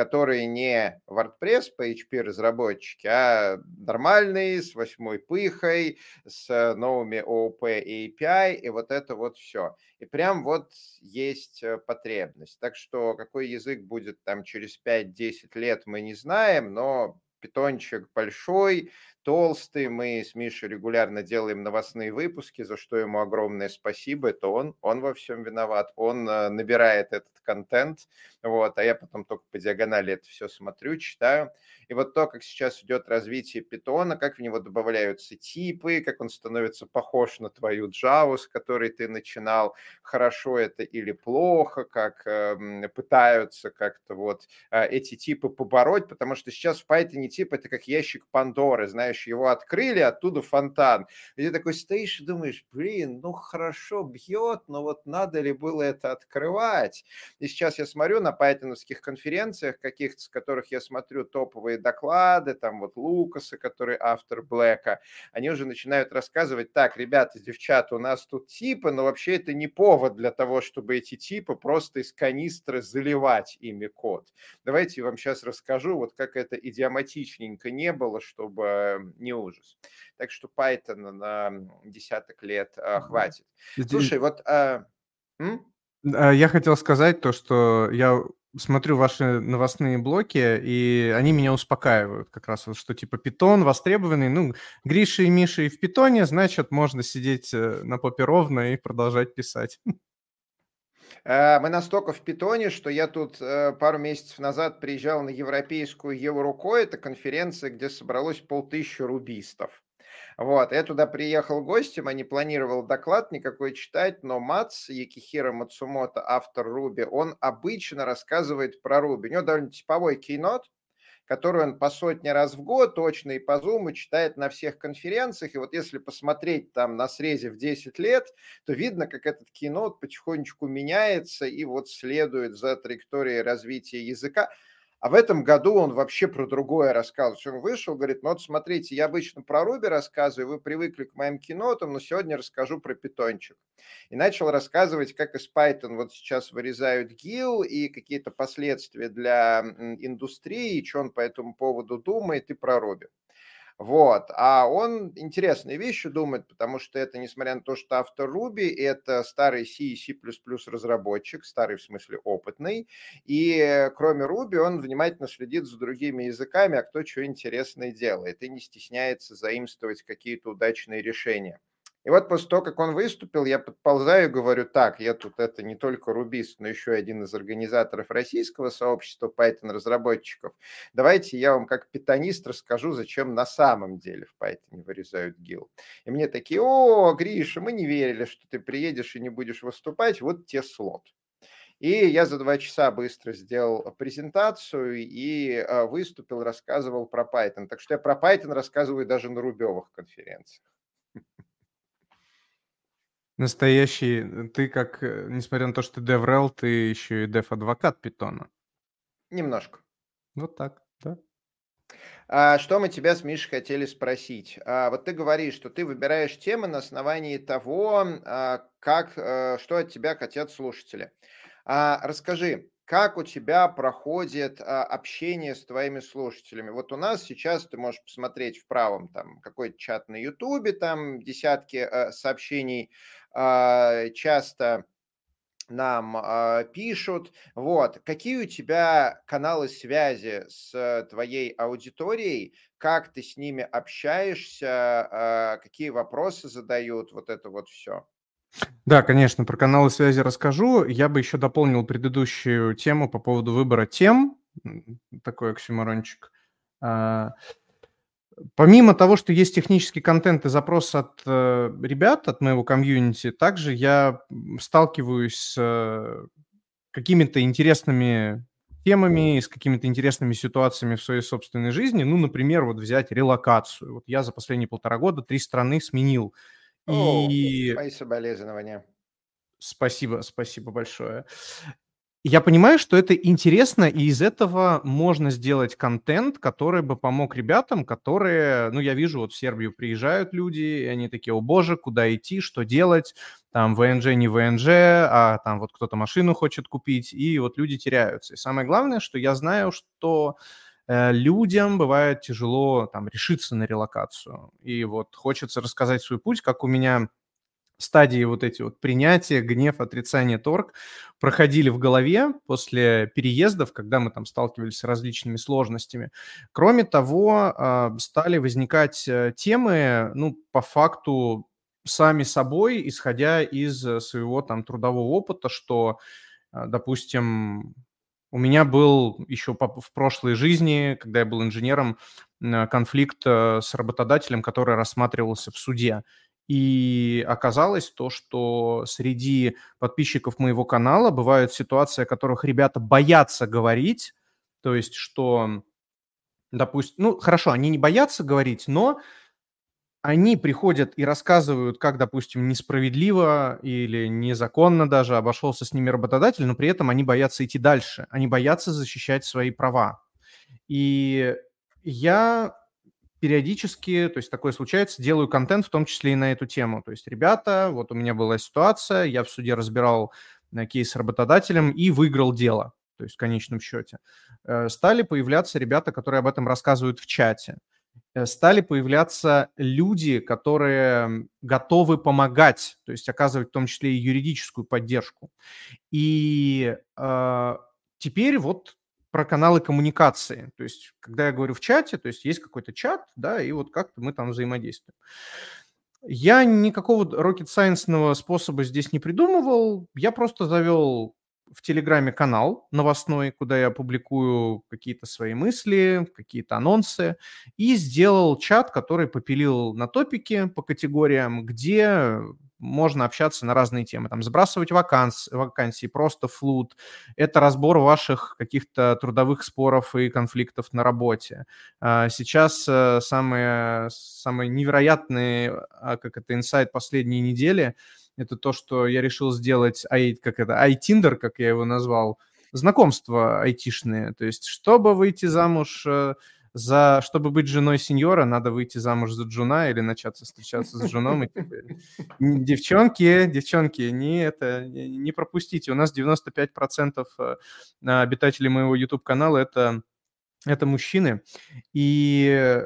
которые не WordPress PHP разработчики, а нормальные, с восьмой пыхой, с новыми OOP и API, и вот это вот все. И прям вот есть э, потребность. Так что какой язык будет там через 5-10 лет, мы не знаем, но питончик большой, толстый. Мы с Мишей регулярно делаем новостные выпуски, за что ему огромное спасибо. Это он, он во всем виноват. Он э, набирает этот контент, вот, а я потом только по диагонали это все смотрю, читаю. И вот то, как сейчас идет развитие питона, как в него добавляются типы, как он становится похож на твою Java, с которой ты начинал, хорошо это или плохо, как э, пытаются как-то вот э, эти типы побороть, потому что сейчас в Python тип это как ящик Пандоры, знаешь, его открыли, оттуда фонтан. И ты такой стоишь и думаешь, блин, ну хорошо, бьет, но вот надо ли было это открывать? И сейчас я смотрю на пайтоновских конференциях каких-то, с которых я смотрю топовые доклады, там вот Лукаса, который автор Блэка, они уже начинают рассказывать, так, ребята, девчата, у нас тут типы, но вообще это не повод для того, чтобы эти типы просто из канистры заливать ими код. Давайте я вам сейчас расскажу, вот как это идиоматичненько не было, чтобы не ужас. Так что Python на десяток лет а, хватит. Слушай, вот... А, я хотел сказать то, что я смотрю ваши новостные блоки, и они меня успокаивают как раз, что типа питон востребованный. Ну, Гриша и Миша и в питоне, значит, можно сидеть э, на попе ровно и продолжать писать. Э, мы настолько в питоне, что я тут э, пару месяцев назад приезжал на европейскую Евруко, это конференция, где собралось полтысячи рубистов. Вот, я туда приехал гостем, а не планировал доклад никакой читать, но Мац, Якихира Мацумото, автор Руби, он обычно рассказывает про Руби. У него довольно типовой кейнот, который он по сотни раз в год точно и по Zoom читает на всех конференциях. И вот если посмотреть там на срезе в 10 лет, то видно, как этот кейнот потихонечку меняется и вот следует за траекторией развития языка. А в этом году он вообще про другое рассказывает. Он вышел, говорит, ну вот смотрите, я обычно про Руби рассказываю, вы привыкли к моим кинотам, но сегодня расскажу про питончик. И начал рассказывать, как из Python вот сейчас вырезают гил и какие-то последствия для индустрии, и что он по этому поводу думает, и про Руби. Вот. А он интересные вещи думает, потому что это, несмотря на то, что автор Ruby, это старый C и C++ разработчик, старый в смысле опытный. И кроме Ruby он внимательно следит за другими языками, а кто что интересное делает, и не стесняется заимствовать какие-то удачные решения. И вот после того, как он выступил, я подползаю и говорю, так, я тут это не только рубист, но еще один из организаторов российского сообщества Python-разработчиков. Давайте я вам как питонист расскажу, зачем на самом деле в Python вырезают гил. И мне такие, о, Гриша, мы не верили, что ты приедешь и не будешь выступать, вот те слот. И я за два часа быстро сделал презентацию и а, выступил, рассказывал про Python. Так что я про Python рассказываю даже на рубевых конференциях. Настоящий, э, ты как, э, несмотря на то, что ты DevRel, ты еще и дев-адвокат питона. Немножко. Вот так, да. А, что мы тебя с Мишей хотели спросить? А, вот ты говоришь, что ты выбираешь темы на основании того, а, как, а, что от тебя хотят слушатели. А, расскажи, как у тебя проходит а, общение с твоими слушателями? Вот у нас сейчас ты можешь посмотреть в правом там какой-то чат на Ютубе, там десятки а, сообщений часто нам а, пишут. Вот. Какие у тебя каналы связи с твоей аудиторией? Как ты с ними общаешься? А, какие вопросы задают? Вот это вот все. Да, конечно, про каналы связи расскажу. Я бы еще дополнил предыдущую тему по поводу выбора тем. Такой оксюморончик. Помимо того, что есть технический контент и запрос от э, ребят, от моего комьюнити, также я сталкиваюсь с э, какими-то интересными темами, с какими-то интересными ситуациями в своей собственной жизни. Ну, например, вот взять релокацию. Вот я за последние полтора года три страны сменил – и... Мои соболезнования. Спасибо, спасибо большое. Я понимаю, что это интересно, и из этого можно сделать контент, который бы помог ребятам, которые, ну, я вижу, вот в Сербию приезжают люди, и они такие, о боже, куда идти, что делать, там, ВНЖ не ВНЖ, а там вот кто-то машину хочет купить, и вот люди теряются. И самое главное, что я знаю, что э, людям бывает тяжело там решиться на релокацию. И вот хочется рассказать свой путь, как у меня стадии вот эти вот принятия, гнев, отрицание, торг проходили в голове после переездов, когда мы там сталкивались с различными сложностями. Кроме того, а, стали возникать э, темы, ну, по факту, сами собой, исходя из своего там трудового опыта, что, а, допустим, у меня был еще в прошлой жизни, когда я был инженером, конфликт э, с работодателем, который рассматривался в суде. И оказалось то, что среди подписчиков моего канала бывают ситуации, о которых ребята боятся говорить. То есть, что, допустим, ну, хорошо, они не боятся говорить, но они приходят и рассказывают, как, допустим, несправедливо или незаконно даже обошелся с ними работодатель, но при этом они боятся идти дальше, они боятся защищать свои права. И я периодически, то есть такое случается, делаю контент, в том числе и на эту тему. То есть, ребята, вот у меня была ситуация, я в суде разбирал э, кейс с работодателем и выиграл дело, то есть в конечном счете. Э, стали появляться ребята, которые об этом рассказывают в чате. Э, стали появляться люди, которые готовы помогать, то есть оказывать в том числе и юридическую поддержку. И э, теперь вот про каналы коммуникации. То есть, когда я говорю в чате, то есть есть какой-то чат, да, и вот как-то мы там взаимодействуем. Я никакого rocket science способа здесь не придумывал. Я просто завел в Телеграме канал новостной, куда я публикую какие-то свои мысли, какие-то анонсы, и сделал чат, который попилил на топики по категориям, где можно общаться на разные темы, там, сбрасывать ваканс, вакансии, просто флут, это разбор ваших каких-то трудовых споров и конфликтов на работе. А, сейчас э, самые, самые невероятные, а, как это, инсайт последней недели, это то, что я решил сделать, как это, iTinder, как я его назвал, знакомства айтишные, то есть, чтобы выйти замуж э, за, чтобы быть женой сеньора, надо выйти замуж за джуна или начаться встречаться с джуном. Девчонки, девчонки, не это, не пропустите. У нас 95% э, обитателей моего YouTube-канала это, это мужчины. И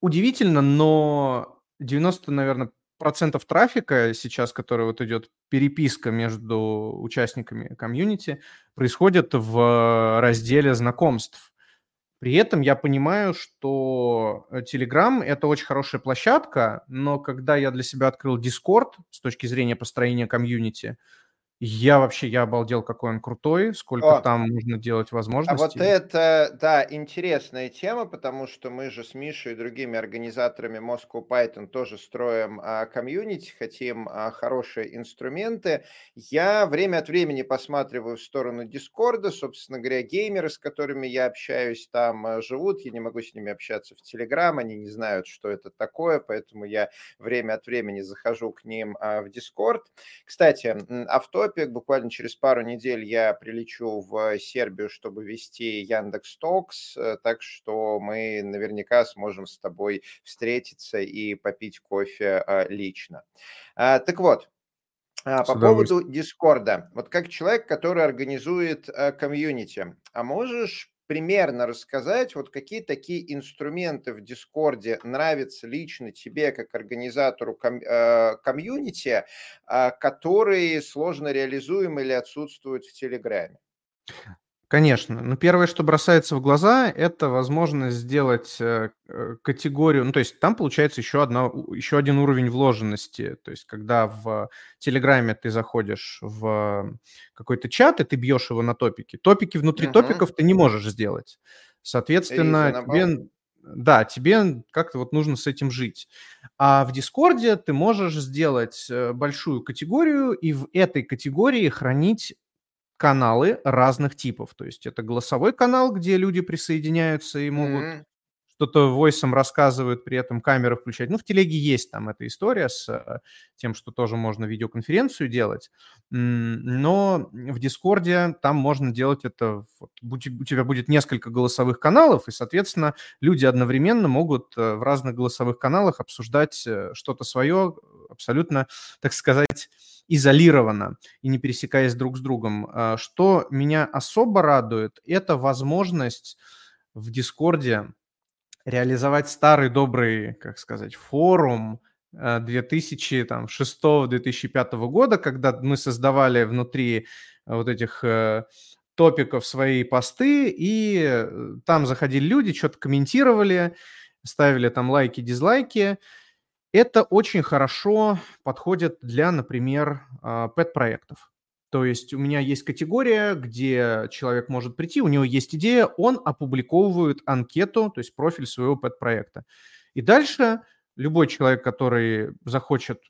удивительно, но 90, наверное, процентов трафика сейчас, который вот идет переписка между участниками комьюнити, происходит в разделе знакомств. При этом я понимаю, что э, Telegram – это очень хорошая площадка, но когда я для себя открыл Discord с точки зрения построения комьюнити, я вообще, я обалдел, какой он крутой, сколько О, там можно делать а вот возможностей. это, да, интересная тема, потому что мы же с Мишей и другими организаторами Moscow Python тоже строим а, комьюнити, хотим а, хорошие инструменты. Я время от времени посматриваю в сторону Дискорда, собственно говоря, геймеры, с которыми я общаюсь, там а, живут, я не могу с ними общаться в Telegram, они не знают, что это такое, поэтому я время от времени захожу к ним а, в Discord. Кстати, авто топик. Буквально через пару недель я прилечу в Сербию, чтобы вести Яндекс Токс, э, так что мы наверняка сможем с тобой встретиться и попить кофе а, лично. А, так вот, а, по поводу Дискорда. Вот как человек, который организует э, комьюнити, а можешь примерно рассказать, вот какие такие инструменты в Дискорде нравятся лично тебе, как организатору ком- э, комьюнити, э, которые сложно реализуемы или отсутствуют в Телеграме? Конечно. Ну, первое, что бросается в глаза, это возможность сделать э, э, категорию. Ну, то есть там получается еще, одна, еще один уровень вложенности. То есть когда в Телеграме ты заходишь в какой-то чат, и ты бьешь его на топики, топики внутри угу. топиков ты не можешь сделать. Соответственно, тебе, да, тебе как-то вот нужно с этим жить. А в Дискорде ты можешь сделать э, большую категорию и в этой категории хранить каналы разных типов. То есть это голосовой канал, где люди присоединяются и могут mm-hmm. что-то войсом рассказывают, при этом камеры включать. Ну, в телеге есть там эта история с э, тем, что тоже можно видеоконференцию делать, но в Дискорде там можно делать это, вот, у тебя будет несколько голосовых каналов, и, соответственно, люди одновременно могут э, в разных голосовых каналах обсуждать э, что-то свое абсолютно, так сказать, изолированно и не пересекаясь друг с другом. А, что меня особо радует, это возможность в Дискорде реализовать старый добрый, как сказать, форум 2006-2005 а, года, когда мы создавали внутри вот этих э, топиков свои посты, и э, там заходили люди, что-то комментировали, ставили там лайки, дизлайки, это очень хорошо подходит для, например, а, пэт-проектов. То есть у меня есть категория, где человек может прийти, у него есть идея, он опубликовывает анкету, то есть профиль своего пэт-проекта. И дальше любой человек, который захочет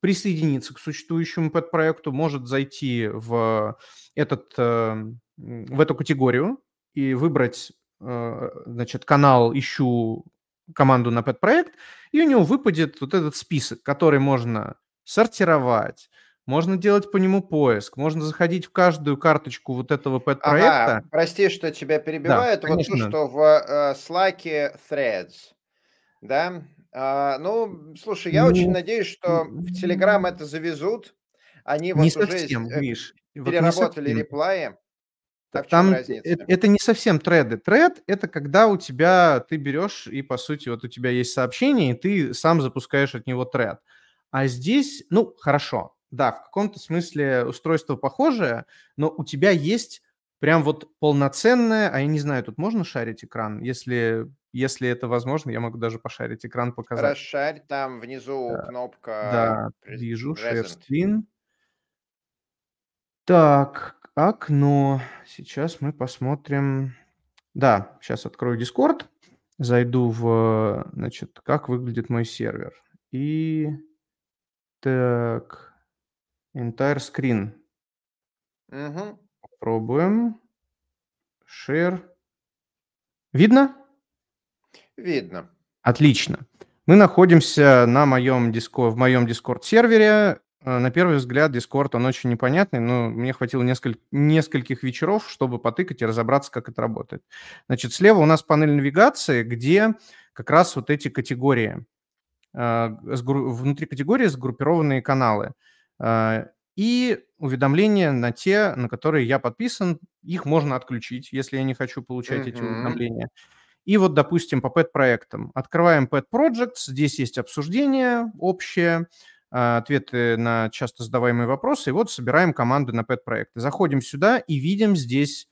присоединиться к существующему пэт-проекту, может зайти в, этот, э, в эту категорию и выбрать э, значит, канал «Ищу команду на пэт-проект, и у него выпадет вот этот список, который можно сортировать, можно делать по нему поиск, можно заходить в каждую карточку вот этого пэт-проекта. Ага, прости, что тебя перебивают. Да, вот то, что в э, Slack Threads, да? А, ну, слушай, я ну, очень надеюсь, что в Telegram это завезут. Они вот не уже совсем, э, видишь, переработали вот реплаи. А Там это, это не совсем треды. Тред – это когда у тебя, ты берешь и, по сути, вот у тебя есть сообщение, и ты сам запускаешь от него тред. А здесь, ну, хорошо, да, в каком-то смысле устройство похожее, но у тебя есть прям вот полноценное, а я не знаю, тут можно шарить экран? Если, если это возможно, я могу даже пошарить экран, показать. Расшарь, там внизу да. кнопка. Да, вижу, share screen. Так, окно. Сейчас мы посмотрим. Да, сейчас открою Discord, зайду в, значит, как выглядит мой сервер. И так, entire screen. Угу. Попробуем. Share. Видно? Видно. Отлично. Мы находимся на моем диско, в моем Discord сервере. Э, на первый взгляд, Discord, он очень непонятный, но мне хватило несколь, нескольких вечеров, чтобы потыкать и разобраться, как это работает. Значит, слева у нас панель навигации, где как раз вот эти категории, э, внутри категории сгруппированные каналы. Э, и уведомления на те, на которые я подписан, их можно отключить, если я не хочу получать mm-hmm. эти уведомления. И вот, допустим, по pet-проектам. Открываем Pet Projects, здесь есть обсуждение общее, а, ответы на часто задаваемые вопросы. И вот собираем команды на пэт-проекты. Заходим сюда и видим здесь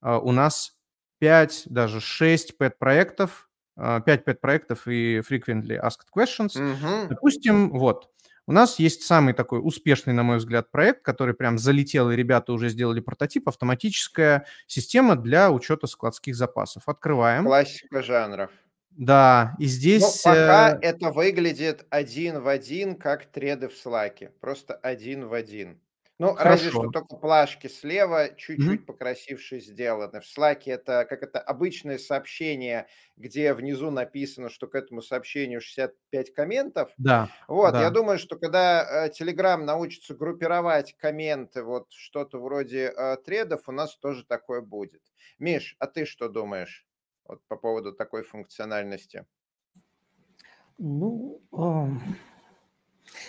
а, у нас 5, даже 6 пэт-проектов, 5 а, пэт-проектов и frequently asked questions. Угу. Допустим, вот, у нас есть самый такой успешный, на мой взгляд, проект, который прям залетел, и ребята уже сделали прототип, автоматическая система для учета складских запасов. Открываем. Классика жанров. Да, и здесь... Но пока э... это выглядит один в один, как треды в Slack. Просто один в один. Ну, Хорошо. разве что только плашки слева чуть-чуть mm-hmm. покрасившие сделаны. В Slack это как это обычное сообщение, где внизу написано, что к этому сообщению 65 комментов. Да. Вот, да. я думаю, что когда э, Telegram научится группировать комменты, вот что-то вроде э, тредов, у нас тоже такое будет. Миш, а ты что думаешь? Вот по поводу такой функциональности? Ну,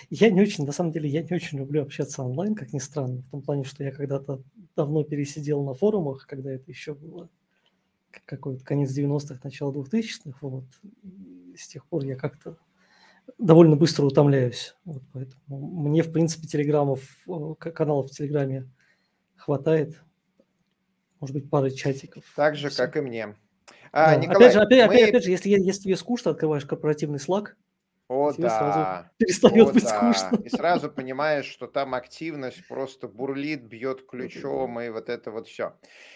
я не очень, на самом деле, я не очень люблю общаться онлайн, как ни странно, в том плане, что я когда-то давно пересидел на форумах, когда это еще было какой-то конец 90-х, начало 2000-х, вот. И с тех пор я как-то довольно быстро утомляюсь. Вот поэтому мне, в принципе, телеграммов, каналов в Телеграме хватает. Может быть, пары чатиков. Так же, Все. как и мне. А, да. Николай, опять же, опять, мы... опять, опять же, если, если тебе скучно, открываешь корпоративный Slack. О, да. перестает О, быть да. скучно. И сразу понимаешь, что там активность просто бурлит, бьет ключом, и вот это вот все.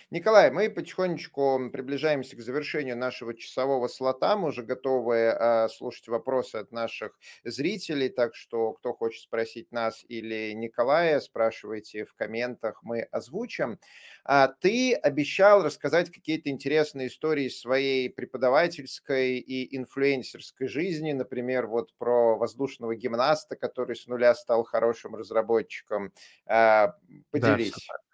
Николай, мы потихонечку приближаемся к завершению нашего часового слота. Мы уже готовы э, слушать вопросы от наших зрителей, так что кто хочет спросить нас или Николая, спрашивайте в комментах, мы озвучим. А ты обещал рассказать какие-то интересные истории своей преподавательской и инфлюенсерской жизни, например, вот про воздушного гимнаста, который с нуля стал хорошим разработчиком. А, поделись. Да,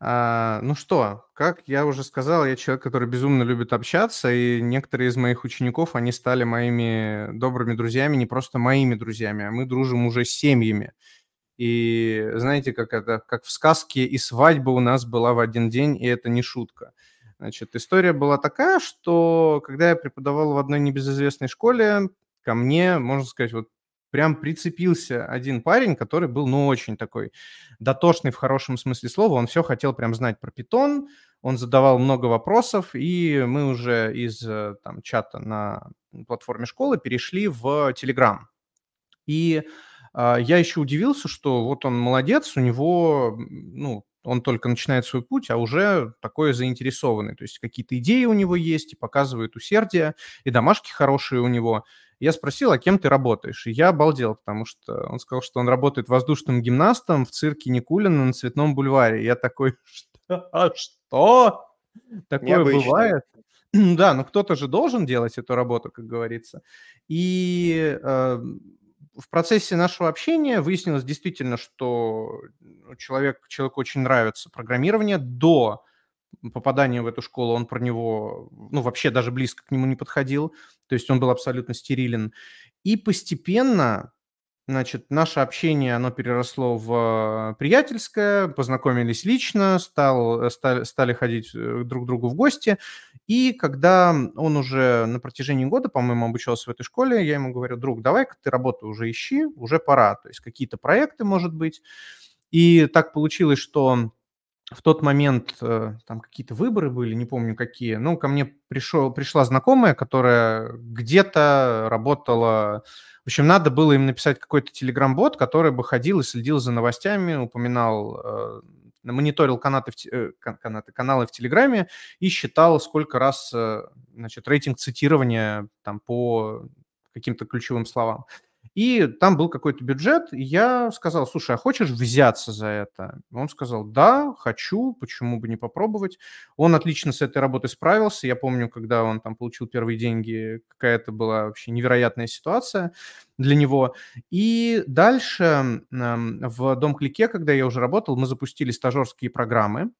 а, ну что, как я уже сказал, я человек, который безумно любит общаться, и некоторые из моих учеников, они стали моими добрыми друзьями, не просто моими друзьями, а мы дружим уже с семьями. И знаете, как это, как в сказке, и свадьба у нас была в один день, и это не шутка. Значит, история была такая, что когда я преподавал в одной небезызвестной школе, ко мне, можно сказать, вот прям прицепился один парень, который был, ну, очень такой дотошный в хорошем смысле слова. Он все хотел прям знать про питон, он задавал много вопросов, и мы уже из э, там, чата на платформе школы перешли в Telegram. И э, я еще удивился, что вот он молодец, у него, ну, он только начинает свой путь, а уже такой заинтересованный. То есть какие-то идеи у него есть, и показывает усердие, и домашки хорошие у него – я спросил, а кем ты работаешь? И я обалдел, потому что он сказал, что он работает воздушным гимнастом в цирке Никулина на Цветном бульваре. Я такой, что? А что? Такое Необычно. бывает? Да, но кто-то же должен делать эту работу, как говорится. И э, в процессе нашего общения выяснилось действительно, что человек, человеку очень нравится программирование до попадания в эту школу, он про него, ну, вообще даже близко к нему не подходил, то есть он был абсолютно стерилен. И постепенно, значит, наше общение, оно переросло в приятельское, познакомились лично, стал, стали, стали ходить э, друг к другу в гости, и когда он уже на протяжении года, по-моему, обучался в этой школе, я ему говорю, друг, давай-ка ты работу уже ищи, уже пора, то есть какие-то проекты, может быть. И так получилось, что в тот момент э, там какие-то выборы были, не помню какие. Ну, ко мне пришел, пришла знакомая, которая где-то работала. В общем, надо было им написать какой-то телеграм-бот, который бы ходил и следил за новостями, упоминал, э, мониторил канаты, в, э, канаты, каналы в Телеграме и считал, сколько раз, значит, рейтинг цитирования там по каким-то ключевым словам. И там был какой-то бюджет, и я сказал, слушай, а хочешь взяться за это? Он сказал, да, хочу, почему бы не попробовать. Он отлично с этой работой справился. Я помню, когда он там получил первые деньги, какая-то была вообще невероятная ситуация для него. И дальше в Дом Клике, когда я уже работал, мы запустили стажерские программы.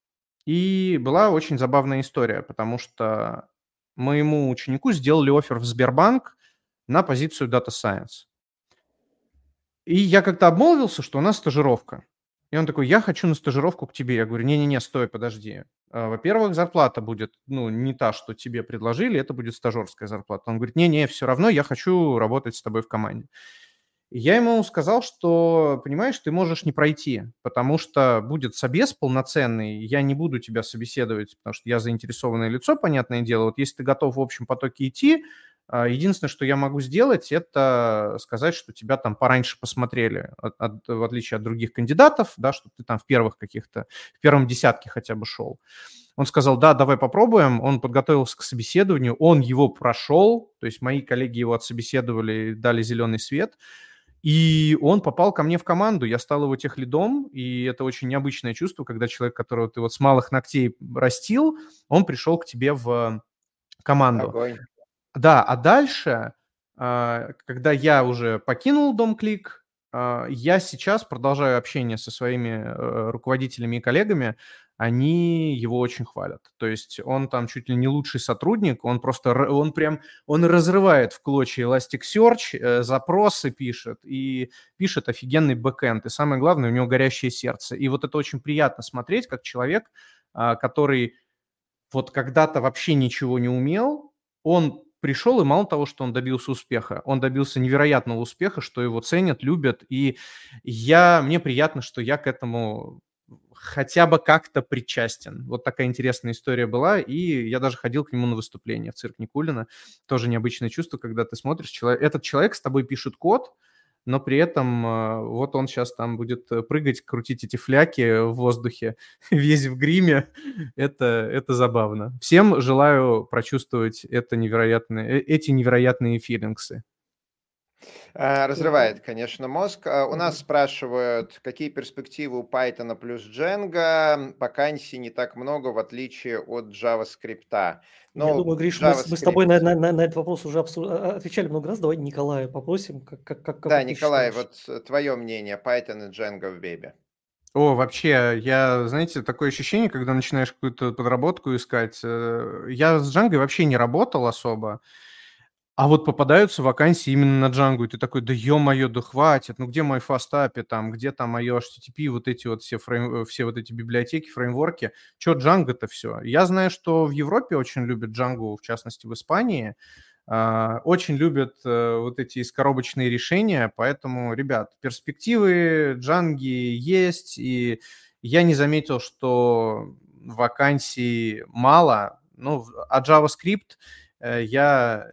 И была очень забавная история, потому что моему ученику сделали офер в Сбербанк на позицию Data Science. И я как-то обмолвился, что у нас стажировка. И он такой, я хочу на стажировку к тебе. Я говорю, не-не-не, стой, подожди. А, во-первых, зарплата будет, ну, не та, что тебе предложили, это будет стажерская зарплата. Он говорит, не-не, все равно я хочу работать с тобой в команде. И я ему сказал, что, понимаешь, ты можешь не пройти, потому что будет собес полноценный, я не буду тебя собеседовать, потому что я заинтересованное лицо, понятное дело. Вот если ты готов в общем потоке идти, единственное, что я могу сделать, это сказать, что тебя там пораньше посмотрели, от, от, в отличие от других кандидатов, да, что ты там в первых каких-то, в первом десятке хотя бы шел. Он сказал, да, давай попробуем. Он подготовился к собеседованию, он его прошел, то есть мои коллеги его отсобеседовали, дали зеленый свет, и он попал ко мне в команду. Я стал его тех лидом, и это очень необычное чувство, когда человек, которого ты вот с малых ногтей растил, он пришел к тебе в команду. Огонь. Да, а дальше, а, когда я уже покинул Дом Клик, а, я сейчас продолжаю общение со своими э, руководителями и коллегами, они его очень хвалят. То есть он там чуть ли не лучший сотрудник, он просто, он прям, он разрывает в клочья Elasticsearch, э, запросы пишет и пишет офигенный бэкэнд. И самое главное, у него горящее сердце. И вот это очень приятно смотреть, как человек, а, который вот когда-то вообще ничего не умел, он пришел, и мало того, что он добился успеха, он добился невероятного успеха, что его ценят, любят, и я, мне приятно, что я к этому хотя бы как-то причастен. Вот такая интересная история была, и я даже ходил к нему на выступление в цирк Никулина. Тоже необычное чувство, когда ты смотришь, человек, этот человек с тобой пишет код, но при этом э, вот он сейчас там будет э, прыгать, крутить эти фляки в воздухе, весь в гриме. Это, это забавно. Всем желаю прочувствовать это невероятные, эти невероятные филингсы. А, разрывает, конечно, мозг. А, у нас спрашивают, какие перспективы у Python плюс Django. Вакансий не так много, в отличие от JavaScript. Я ну, думаю, Гриш, JavaScript... мы, с тобой на, на, на, на этот вопрос уже обсуж... А, отвечали много раз. Давай Николая попросим. Как, как, как, да, Николай, считаешь? вот твое мнение, Python и Django в Baby. О, вообще, я, знаете, такое ощущение, когда начинаешь какую-то подработку искать. Э, я с Django вообще не работал особо. А вот попадаются вакансии именно на Django, и ты такой, да ё-моё, да хватит, ну где мой фастапи там, где там мое HTTP, вот эти вот все, фрейм, все вот эти библиотеки, фреймворки, чё Django-то все? Я знаю, что в Европе очень любят Django, в частности в Испании, Uh, очень любят uh, вот эти искоробочные решения, поэтому, ребят, перспективы Django есть, и я не заметил, что вакансий мало, ну, а JavaScript uh, я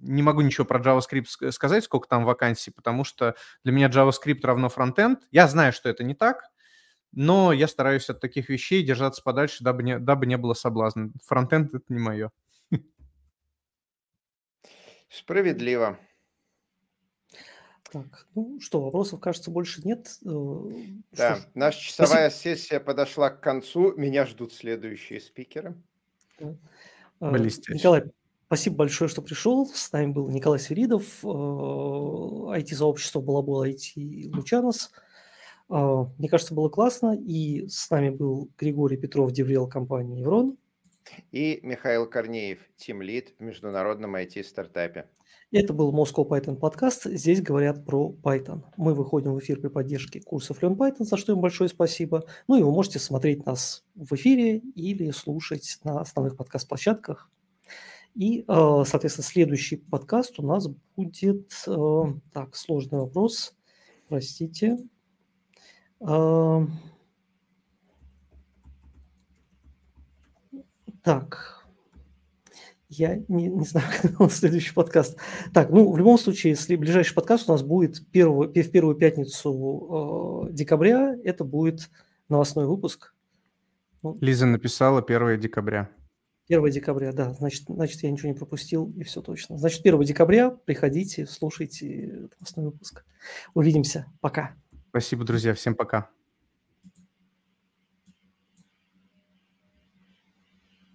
не могу ничего про JavaScript сказать, сколько там вакансий, потому что для меня JavaScript равно фронтенд. Я знаю, что это не так, но я стараюсь от таких вещей держаться подальше, дабы не, дабы не было соблазна. Фронтенд — это не мое. Справедливо. Так, ну что, вопросов, кажется, больше нет. Э, да, что наша часовая Спасибо. сессия подошла к концу. Меня ждут следующие спикеры. Э, Блестяще. Николай, Спасибо большое, что пришел. С нами был Николай Свиридов, IT-сообщество э, Балабол IT Лучанос. Э, мне кажется, было классно. И с нами был Григорий Петров, Деврел компании Еврон. И Михаил Корнеев, тимлид в международном IT-стартапе. Это был Moscow Python подкаст. Здесь говорят про Python. Мы выходим в эфир при поддержке курсов Learn Python, за что им большое спасибо. Ну и вы можете смотреть нас в эфире или слушать на основных подкаст-площадках и, э, соответственно, следующий подкаст у нас будет... Э, так, сложный вопрос. Простите. Э, так, я не, не знаю, когда следующий подкаст. Так, ну, в любом случае, если ближайший подкаст у нас будет первого, в первую пятницу э, декабря, это будет новостной выпуск. Ну, Лиза написала 1 декабря. 1 декабря, да, значит, значит, я ничего не пропустил, и все точно. Значит, 1 декабря приходите, слушайте основной выпуск. Увидимся. Пока. Спасибо, друзья. Всем пока.